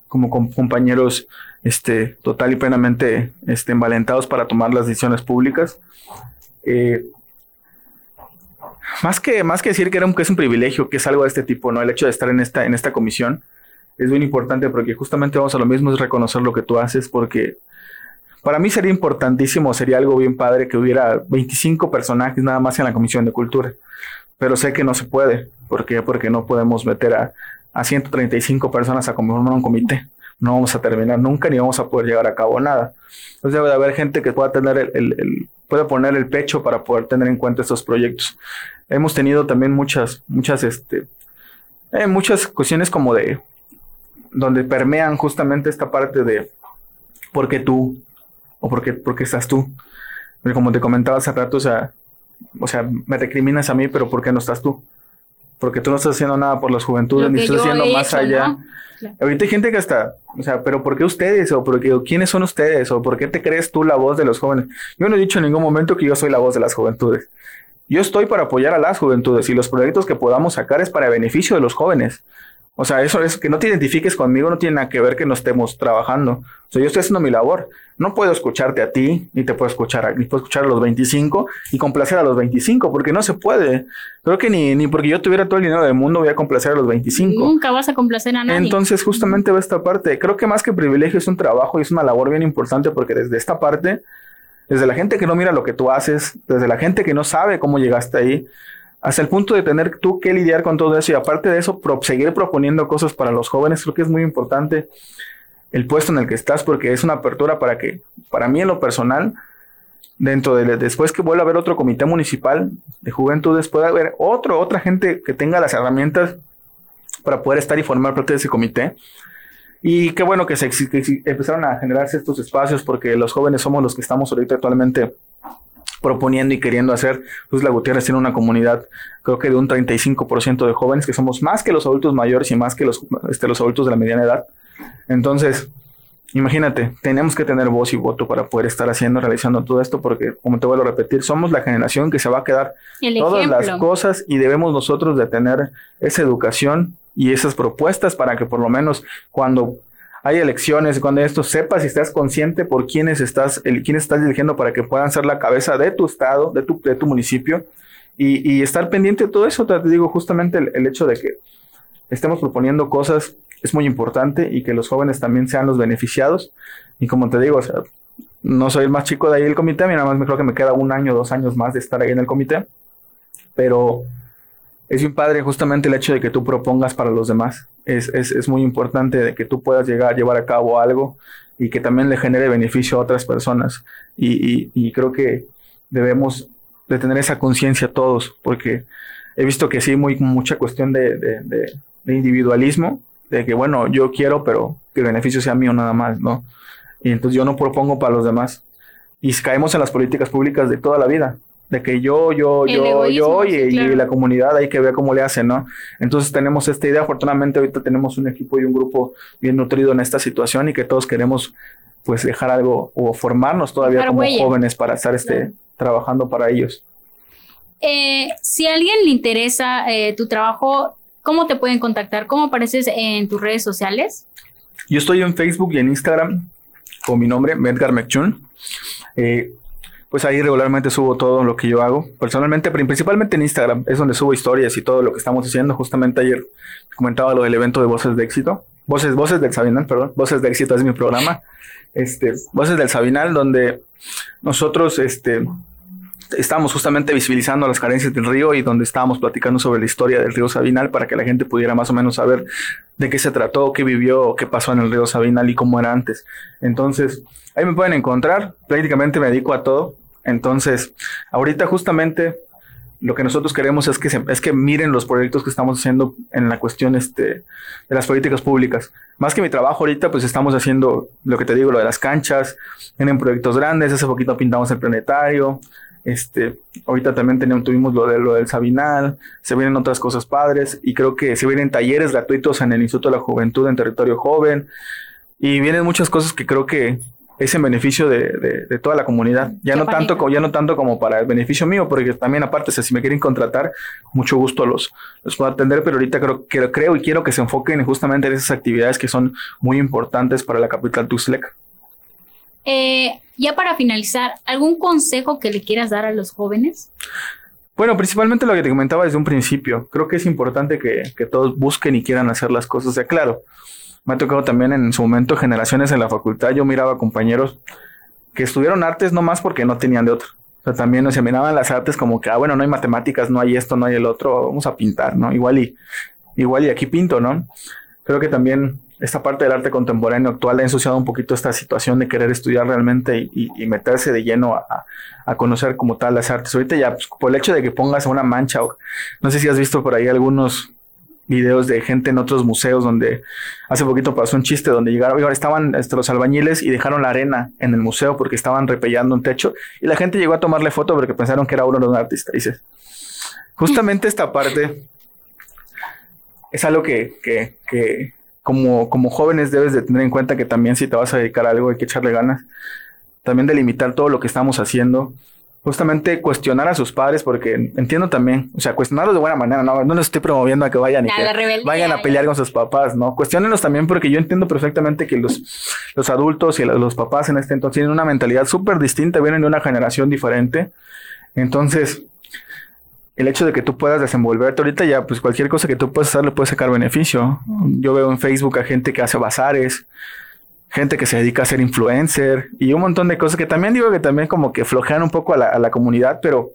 como com- compañeros este, total y plenamente este, envalentados para tomar las decisiones públicas. Eh, más, que, más que decir que, era un, que es un privilegio, que es algo de este tipo, ¿no? El hecho de estar en esta, en esta comisión es bien importante porque justamente vamos a lo mismo, es reconocer lo que tú haces, porque para mí sería importantísimo, sería algo bien padre que hubiera 25 personajes nada más en la Comisión de Cultura. Pero sé que no se puede. ¿Por qué? Porque no podemos meter a, a 135 personas a conformar un comité. No vamos a terminar nunca ni vamos a poder llevar a cabo nada. Entonces debe de haber gente que pueda tener el, el- el- poner el pecho para poder tener en cuenta estos proyectos. Hemos tenido también muchas, muchas, este, eh, muchas cuestiones como de donde permean justamente esta parte de por qué tú, o por qué, estás tú. Como te comentaba hace rato, o sea, o sea, me recriminas a mí, pero ¿por qué no estás tú? Porque tú no estás haciendo nada por las juventudes, ni estás haciendo
he
más
hecho,
allá.
¿no? Claro.
Ahorita hay gente que está, o sea, pero ¿por qué ustedes? O porque, o quiénes son ustedes? O por qué te crees tú la voz de los jóvenes? Yo no he dicho en ningún momento que yo soy la voz de las juventudes. Yo estoy para apoyar a las juventudes y los proyectos que podamos sacar es para beneficio de los jóvenes. O sea, eso es que no te identifiques conmigo, no tiene nada que ver que no estemos trabajando. O sea, yo estoy haciendo mi labor. No puedo escucharte a ti, ni te puedo escuchar, a- ni puedo escuchar a los 25 y complacer a los 25, porque no se puede. Creo que ni, ni porque yo tuviera todo el dinero del mundo voy a complacer a los 25.
Nunca vas a complacer a nadie.
Entonces, justamente va esta parte. Creo que más que privilegio es un trabajo y es una labor bien importante porque desde esta parte, desde la gente que no mira lo que tú haces, desde la gente que no sabe cómo llegaste ahí, hasta el punto de tener tú que lidiar con todo eso y aparte de eso, seguir proponiendo cosas para los jóvenes, creo que es muy importante el puesto en el que estás porque es una apertura para que, para mí en lo personal, dentro de después que vuelva a haber otro comité municipal de juventudes, pueda haber otro, otra gente que tenga las herramientas para poder estar y formar parte de ese comité. Y qué bueno que se que empezaron a generarse estos espacios porque los jóvenes somos los que estamos ahorita actualmente proponiendo y queriendo hacer. Pues la Gutiérrez tiene una comunidad, creo que de un 35% de jóvenes, que somos más que los adultos mayores y más que los, este, los adultos de la mediana edad. Entonces, imagínate, tenemos que tener voz y voto para poder estar haciendo, realizando todo esto, porque, como te vuelvo a repetir, somos la generación que se va a quedar
El
todas
ejemplo.
las cosas y debemos nosotros de tener esa educación y esas propuestas para que por lo menos cuando hay elecciones, cuando esto sepas y estás consciente por quiénes estás, el, quiénes estás eligiendo para que puedan ser la cabeza de tu estado, de tu, de tu municipio y, estar pendiente de todo eso. Te digo justamente el, el hecho de que estemos proponiendo cosas es muy importante y que los jóvenes también sean los beneficiados. Y como te digo, no soy el más chico de ahí del comité, a mí nada más me creo que me queda un año, dos años más de estar ahí en el comité, pero es bien padre justamente el hecho de que tú propongas para los demás. Es, es, es muy importante de que tú puedas llegar a llevar a cabo algo y que también le genere beneficio a otras personas. Y, y, creo que debemos de tener esa conciencia todos, porque he visto que sí, muy mucha cuestión de, de, de individualismo, de que bueno, yo quiero, pero que el beneficio sea mío nada más, ¿no? Y entonces yo no propongo para los demás. Y caemos en las políticas públicas de toda la vida de que yo, yo,
El
yo,
egoísmo,
yo y,
sí,
y
claro.
la comunidad hay que ver cómo le hacen, ¿no? Entonces tenemos esta idea, afortunadamente ahorita tenemos un equipo y un grupo bien nutrido en esta situación y que todos queremos pues dejar algo o formarnos todavía como
huella.
jóvenes para estar este, trabajando para ellos.
Eh, si a alguien le interesa eh, tu trabajo, ¿cómo te pueden contactar? ¿Cómo apareces en tus redes sociales?
Yo estoy en Facebook y en Instagram con mi nombre, Medgar Mekchun. Eh, pues ahí regularmente subo todo lo que yo hago. Personalmente, principalmente en Instagram, es donde subo historias y todo lo que estamos haciendo. Justamente ayer comentaba lo del evento de Voces de Éxito. Voces, Voces del Sabinal, perdón. Voces de Éxito es mi programa. Este, Voces del Sabinal, donde nosotros, este, estábamos justamente visibilizando las carencias del río y donde estábamos platicando sobre la historia del río Sabinal para que la gente pudiera más o menos saber de qué se trató, qué vivió, qué pasó en el río Sabinal y cómo era antes. Entonces, ahí me pueden encontrar. Prácticamente me dedico a todo. Entonces, ahorita justamente lo que nosotros queremos es que, se- es que miren los proyectos que estamos haciendo en la cuestión este, de las políticas públicas. Más que mi trabajo ahorita, pues estamos haciendo lo que te digo, lo de las canchas, tienen proyectos grandes, hace poquito pintamos el planetario, este, ahorita también tenemos, tuvimos lo, de, lo del Sabinal, se vienen otras cosas padres y creo que se vienen talleres gratuitos en el Instituto de la Juventud en Territorio Joven y vienen muchas cosas que creo que es en beneficio de, de- de toda la comunidad. Ya
Qué
no, tanto,
bonito.
co- ya no tanto como para el beneficio mío, porque también aparte, o sea, si me quieren contratar, mucho gusto los, los puedo atender, pero ahorita creo, que creo y quiero que se enfoquen justamente en esas actividades que son muy importantes para la capital Tuxtleca.
Eh, ya para finalizar, ¿algún consejo que le quieras dar a los jóvenes?
Bueno, principalmente lo que te comentaba desde un principio. Creo que es importante que, que todos busquen y quieran hacer las cosas. O claro, me ha tocado también en su momento generaciones en la facultad. Yo miraba compañeros que estudiaron artes no más porque no tenían de otro. O sea, también o miraban las artes como que, ah, bueno, no hay matemáticas, no hay esto, no hay el otro, vamos a pintar, ¿no? Igual y, igual y aquí pinto, ¿no? Creo que también esta parte del arte contemporáneo actual ha ensuciado un poquito esta situación de querer estudiar realmente y, meterse de lleno a, conocer como tal las artes. Ahorita ya, pues, por el hecho de que pongas una mancha, o, no sé si has visto por ahí algunos videos de gente en otros museos donde hace poquito pasó un chiste donde llegaron, estaban este, los albañiles y dejaron la arena en el museo porque estaban repellando un techo y la gente llegó a tomarle foto porque pensaron que era uno de un artista. Dices, justamente esta parte es algo que, que como, como jóvenes debes de tener en cuenta que también si te vas a dedicar a algo hay que echarle ganas, también delimitar todo lo que estamos haciendo, justamente cuestionar a sus padres, porque entiendo también, o sea, cuestionarlos de buena manera, no, no les estoy promoviendo a que vayan y
A
que vayan a pelear con sus papás, ¿no? Cuestionenlos también porque yo entiendo perfectamente que los, los adultos y los, los papás en este entonces tienen una mentalidad súper distinta, vienen de una generación diferente, entonces el hecho de que tú puedas desenvolverte ahorita ya, pues cualquier cosa que tú puedas hacer le puedes sacar beneficio. Yo veo en Facebook a gente que hace bazares, gente que se dedica a ser influencer y un montón de cosas que también digo que también como que flojean un poco a la, comunidad, pero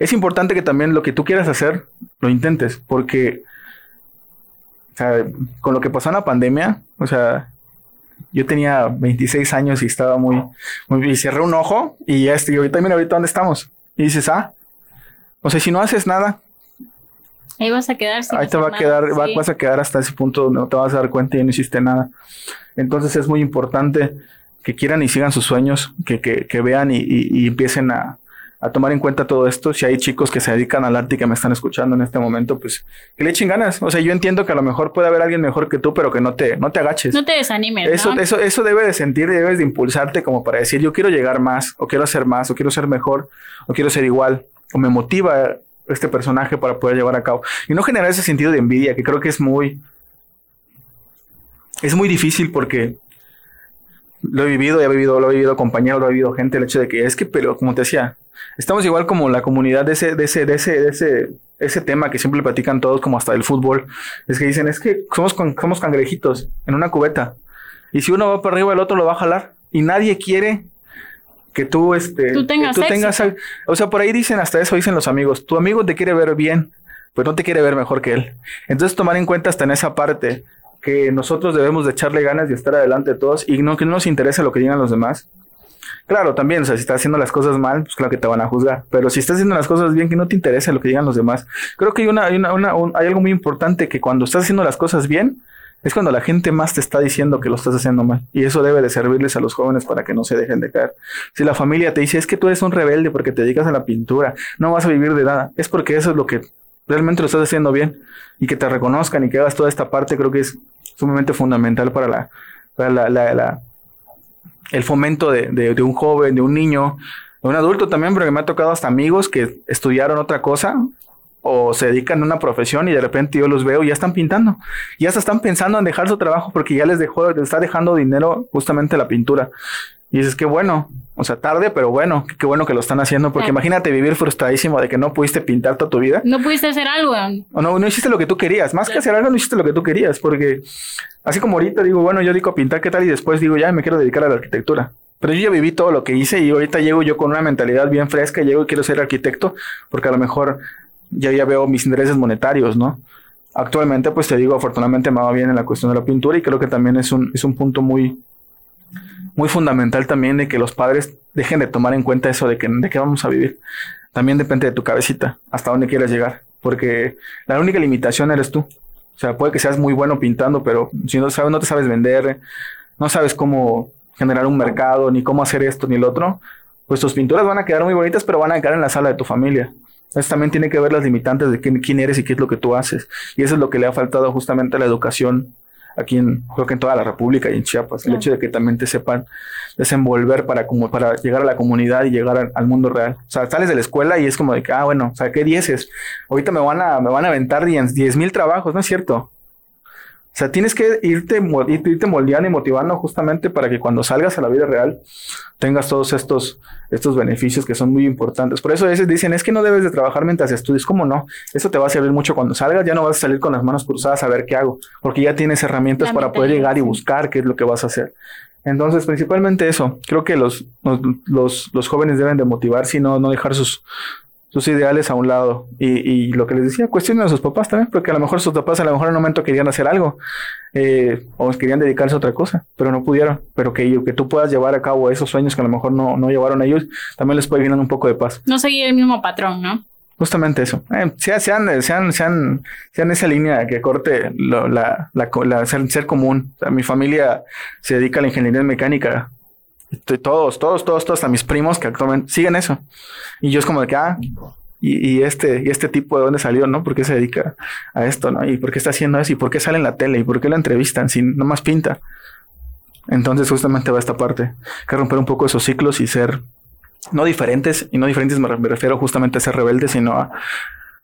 es importante que también lo que tú quieras hacer lo intentes, porque con lo que pasó en la pandemia, o sea, yo tenía 26 años y estaba muy, muy y cerré un ojo y ya estoy, ahorita mira ahorita dónde estamos. Y dices, ah, o sea, si no haces nada,
Ahí vas a quedar sin
ahí te va a quedar, va- vas a quedar hasta ese punto donde no te vas a dar cuenta y no hiciste nada. Entonces es muy importante que quieran y sigan sus sueños, que, que, que vean y, y- y empiecen a, a tomar en cuenta todo esto. Si hay chicos que se dedican al arte y que me están escuchando en este momento, pues que le echen ganas. O sea, yo entiendo que a lo mejor puede haber alguien mejor que tú, pero que no te, no te agaches.
No te desanimes,
Eso,
¿no?
eso, eso debe de sentir y debes de impulsarte como para decir, yo quiero llegar más, o quiero hacer más, o quiero ser mejor, o quiero ser igual, o me motiva este personaje para poder llevar a cabo. Y no generar ese sentido de envidia, que creo que es muy, es muy difícil porque lo he vivido, he vivido, lo he vivido compañeros, lo he vivido gente, el hecho de que es que, pero como te decía, estamos igual como la comunidad de ese, de ese, de ese, de ese, ese tema que siempre platican todos, como hasta el fútbol, es que dicen, es que somos, con- somos cangrejitos en una cubeta. Y si uno va para arriba, el otro lo va a jalar. Y nadie quiere que tú, este,
Tú tengas
que tú tengas, o sea, por ahí dicen hasta eso, dicen los amigos, tu amigo te quiere ver bien, pues no te quiere ver mejor que él. Entonces tomar en cuenta hasta en esa parte que nosotros debemos de echarle ganas y estar adelante de todos y no que no nos interese lo que digan los demás. Claro, también, o sea, si estás haciendo las cosas mal, pues claro que te van a juzgar. Pero si estás haciendo las cosas bien, que no te interese lo que digan los demás. Creo que hay, una, hay, una, hay algo muy importante que cuando estás haciendo las cosas bien, es cuando la gente más te está diciendo que lo estás haciendo mal. Y eso debe de servirles a los jóvenes para que no se dejen de caer. Si la familia te dice, es que tú eres un rebelde porque te dedicas a la pintura, no vas a vivir de nada, es porque eso es lo que realmente lo estás haciendo bien. Y que te reconozcan y que hagas toda esta parte, creo que es sumamente fundamental para la, para la, el fomento de, de, de un joven, de un niño, de un adulto también, porque me ha tocado hasta amigos que estudiaron otra cosa o se dedican a una profesión y de repente yo los veo y ya están pintando. Ya se están pensando en dejar su trabajo porque ya les dejó, les está dejando dinero justamente la pintura. Y dices, qué bueno, o sea, tarde, pero bueno, qué, bueno que lo están haciendo, porque imagínate vivir frustradísimo de que no pudiste pintar toda tu vida.
No pudiste hacer algo.
O no, no hiciste lo que tú querías, más que hacer algo, no hiciste lo que tú querías, porque así como ahorita digo, bueno, yo digo a pintar, ¿qué tal? Y después digo, ya me quiero dedicar a la arquitectura. Pero yo ya viví todo lo que hice y ahorita llego yo con una mentalidad bien fresca, llego y quiero ser arquitecto, porque a lo mejor ya, ya veo mis intereses monetarios, ¿no? Actualmente, pues te digo, afortunadamente me va bien en la cuestión de la pintura y creo que también es un, es un punto muy, muy fundamental también de que los padres dejen de tomar en cuenta eso de que de qué vamos a vivir. También depende de tu cabecita, hasta dónde quieras llegar, porque la única limitación eres tú. O sea, puede que seas muy bueno pintando, pero si no sabes, no te sabes vender, no sabes cómo generar un mercado, ni cómo hacer esto ni el otro, pues tus pinturas van a quedar muy bonitas, pero van a quedar en la sala de tu familia. Eso también tiene que ver las limitantes de quién, quién, eres y qué es lo que tú haces. Y eso es lo que le ha faltado justamente a la educación aquí en, creo que en toda la República y en Chiapas. El hecho de que también te sepan desenvolver para, como, para llegar a la comunidad y llegar al, mundo real. O sea, sales de la escuela y es como de que, ah, bueno, o sea, ¿qué dieces? Ahorita me van a, me van a aventar 10 mil trabajos, ¿no es cierto? O sea, tienes que irte, irte moldeando y motivando justamente para que cuando salgas a la vida real tengas todos estos, estos beneficios que son muy importantes. Por eso a veces dicen, es que no debes de trabajar mientras estudies. ¿Cómo no? Eso te va a servir mucho cuando salgas. Ya no vas a salir con las manos cruzadas a ver qué hago, porque ya tienes herramientas para poder llegar y buscar qué es lo que vas a hacer. Entonces, principalmente eso. Creo que los, los, los, los jóvenes deben de motivarse y no, no dejar sus, sus ideales a un lado. Y, y, lo que les decía, cuestionen a sus papás también, porque a lo mejor sus papás a lo mejor en un momento querían hacer algo eh, o querían dedicarse a otra cosa, pero no pudieron. Pero que, que tú puedas llevar a cabo esos sueños que a lo mejor no, no llevaron a ellos, también les puede venir un poco de paz.
No seguir el mismo patrón, ¿no?
Justamente eso. Eh, sean, sean, sean, sean, sean esa línea que corte lo, la, la, la, ser, ser común. O sea, mi familia se dedica a la ingeniería mecánica todos, todos, todos, todos, hasta mis primos que actualmente siguen eso. Y yo es como de que, ah, y, este, y este tipo de dónde salió, ¿no? ¿Por qué se dedica a esto, no? ¿Y por qué está haciendo eso? ¿Y por qué sale en la tele? ¿Y por qué la entrevistan sin más pinta? Entonces justamente va esta parte, que romper un poco esos ciclos y ser no diferentes, y no diferentes me refiero justamente a ser rebeldes, sino a,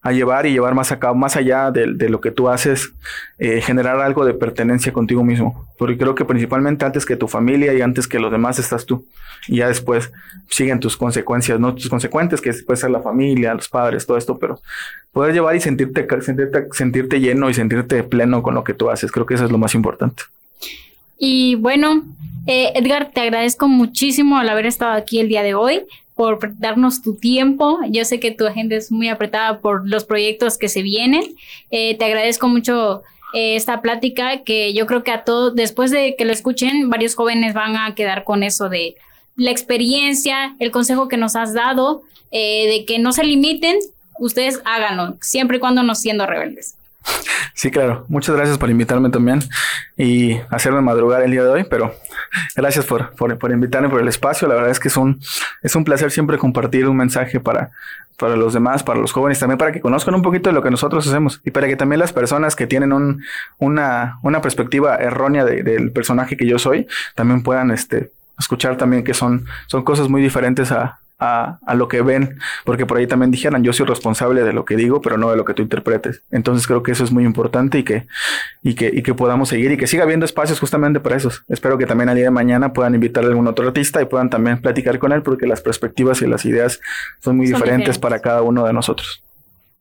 a llevar y llevar más acá, más allá de, lo que tú haces, eh, generar algo de pertenencia contigo mismo. Porque creo que principalmente antes que tu familia y antes que los demás estás tú. Y ya después siguen tus consecuencias, no tus consecuentes, que puede ser la familia, los padres, todo esto, pero poder llevar y sentirte, sentirte, sentirte lleno y sentirte pleno con lo que tú haces. Creo que eso es lo más importante.
Y bueno, eh, Edgar, te agradezco muchísimo al haber estado aquí el día de hoy por darnos tu tiempo. Yo sé que tu agenda es muy apretada por los proyectos que se vienen. Eh, te agradezco mucho eh, esta plática que yo creo que a todos, después de que lo escuchen, varios jóvenes van a quedar con eso de la experiencia, el consejo que nos has dado, eh, de que no se limiten, ustedes háganlo, siempre y cuando no siendo rebeldes.
Sí, claro. Muchas gracias por invitarme también y hacerme madrugar el día de hoy, pero gracias por, por, invitarme por el espacio. La verdad es que es un, es un placer siempre compartir un mensaje para, para los demás, para los jóvenes, también para que conozcan un poquito de lo que nosotros hacemos y para que también las personas que tienen un, una, una perspectiva errónea del personaje que yo soy, también puedan este, escuchar también que son, son cosas muy diferentes a, a, a, lo que ven, porque por ahí también dijeran, yo soy responsable de lo que digo, pero no de lo que tú interpretes. Entonces creo que eso es muy importante y que, y que, y que podamos seguir y que siga habiendo espacios justamente para eso. Espero que también al día de mañana puedan invitar a algún otro artista y puedan también platicar con él, porque las perspectivas y las ideas son muy son diferentes, diferentes para cada uno de nosotros.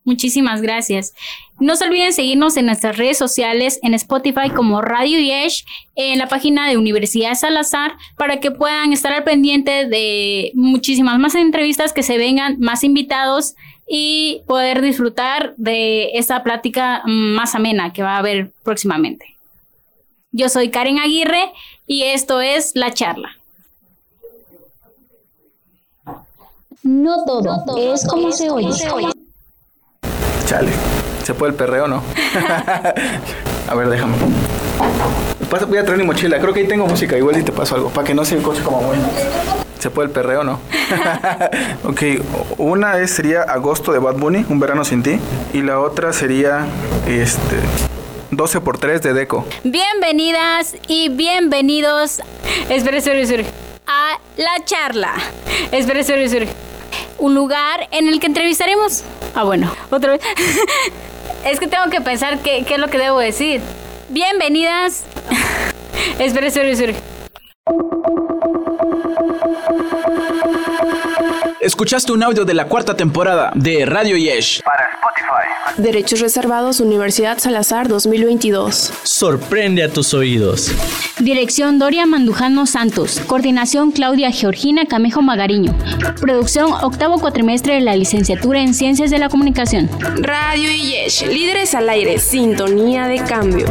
Muchísimas gracias. No se olviden seguirnos en nuestras redes sociales, en Spotify como Radio Yesh, en la página de Universidad Salazar, para que puedan estar al pendiente de muchísimas más entrevistas que se vengan, más invitados. y poder disfrutar de esta plática más amena que va a haber próximamente. Yo soy Karen Aguirre y esto es La Charla.
No todo, es como se oye.
Chale, ¿se puede el perreo o no? a ver, déjame. voy a traer mi mochila, creo que ahí tengo música, igual si te paso algo, para que no se coche como bueno. ¿Se puede el perreo o no? ok, una es, sería Agosto de Bad Bunny, Un verano sin ti. Y la otra sería este 12 por 3 de Deco.
Bienvenidas y bienvenidos. Espera, espera, espera. A la charla. Espera, espera, espera. Un lugar en el que entrevistaremos. Ah, bueno, otra vez. es que tengo que pensar qué, qué es lo que debo decir. Bienvenidas. espera, espera.
Escuchaste un audio de la cuarta temporada de Radio Yesh.
Para Spotify.
Derechos reservados Universidad Salazar 2022.
Sorprende a tus oídos.
Dirección Doria Mandujano Santos. Coordinación Claudia Georgina Camejo Magariño. Producción octavo cuatrimestre de la licenciatura en Ciencias de la Comunicación.
Radio Yesh. Líderes al aire. Sintonía de cambio.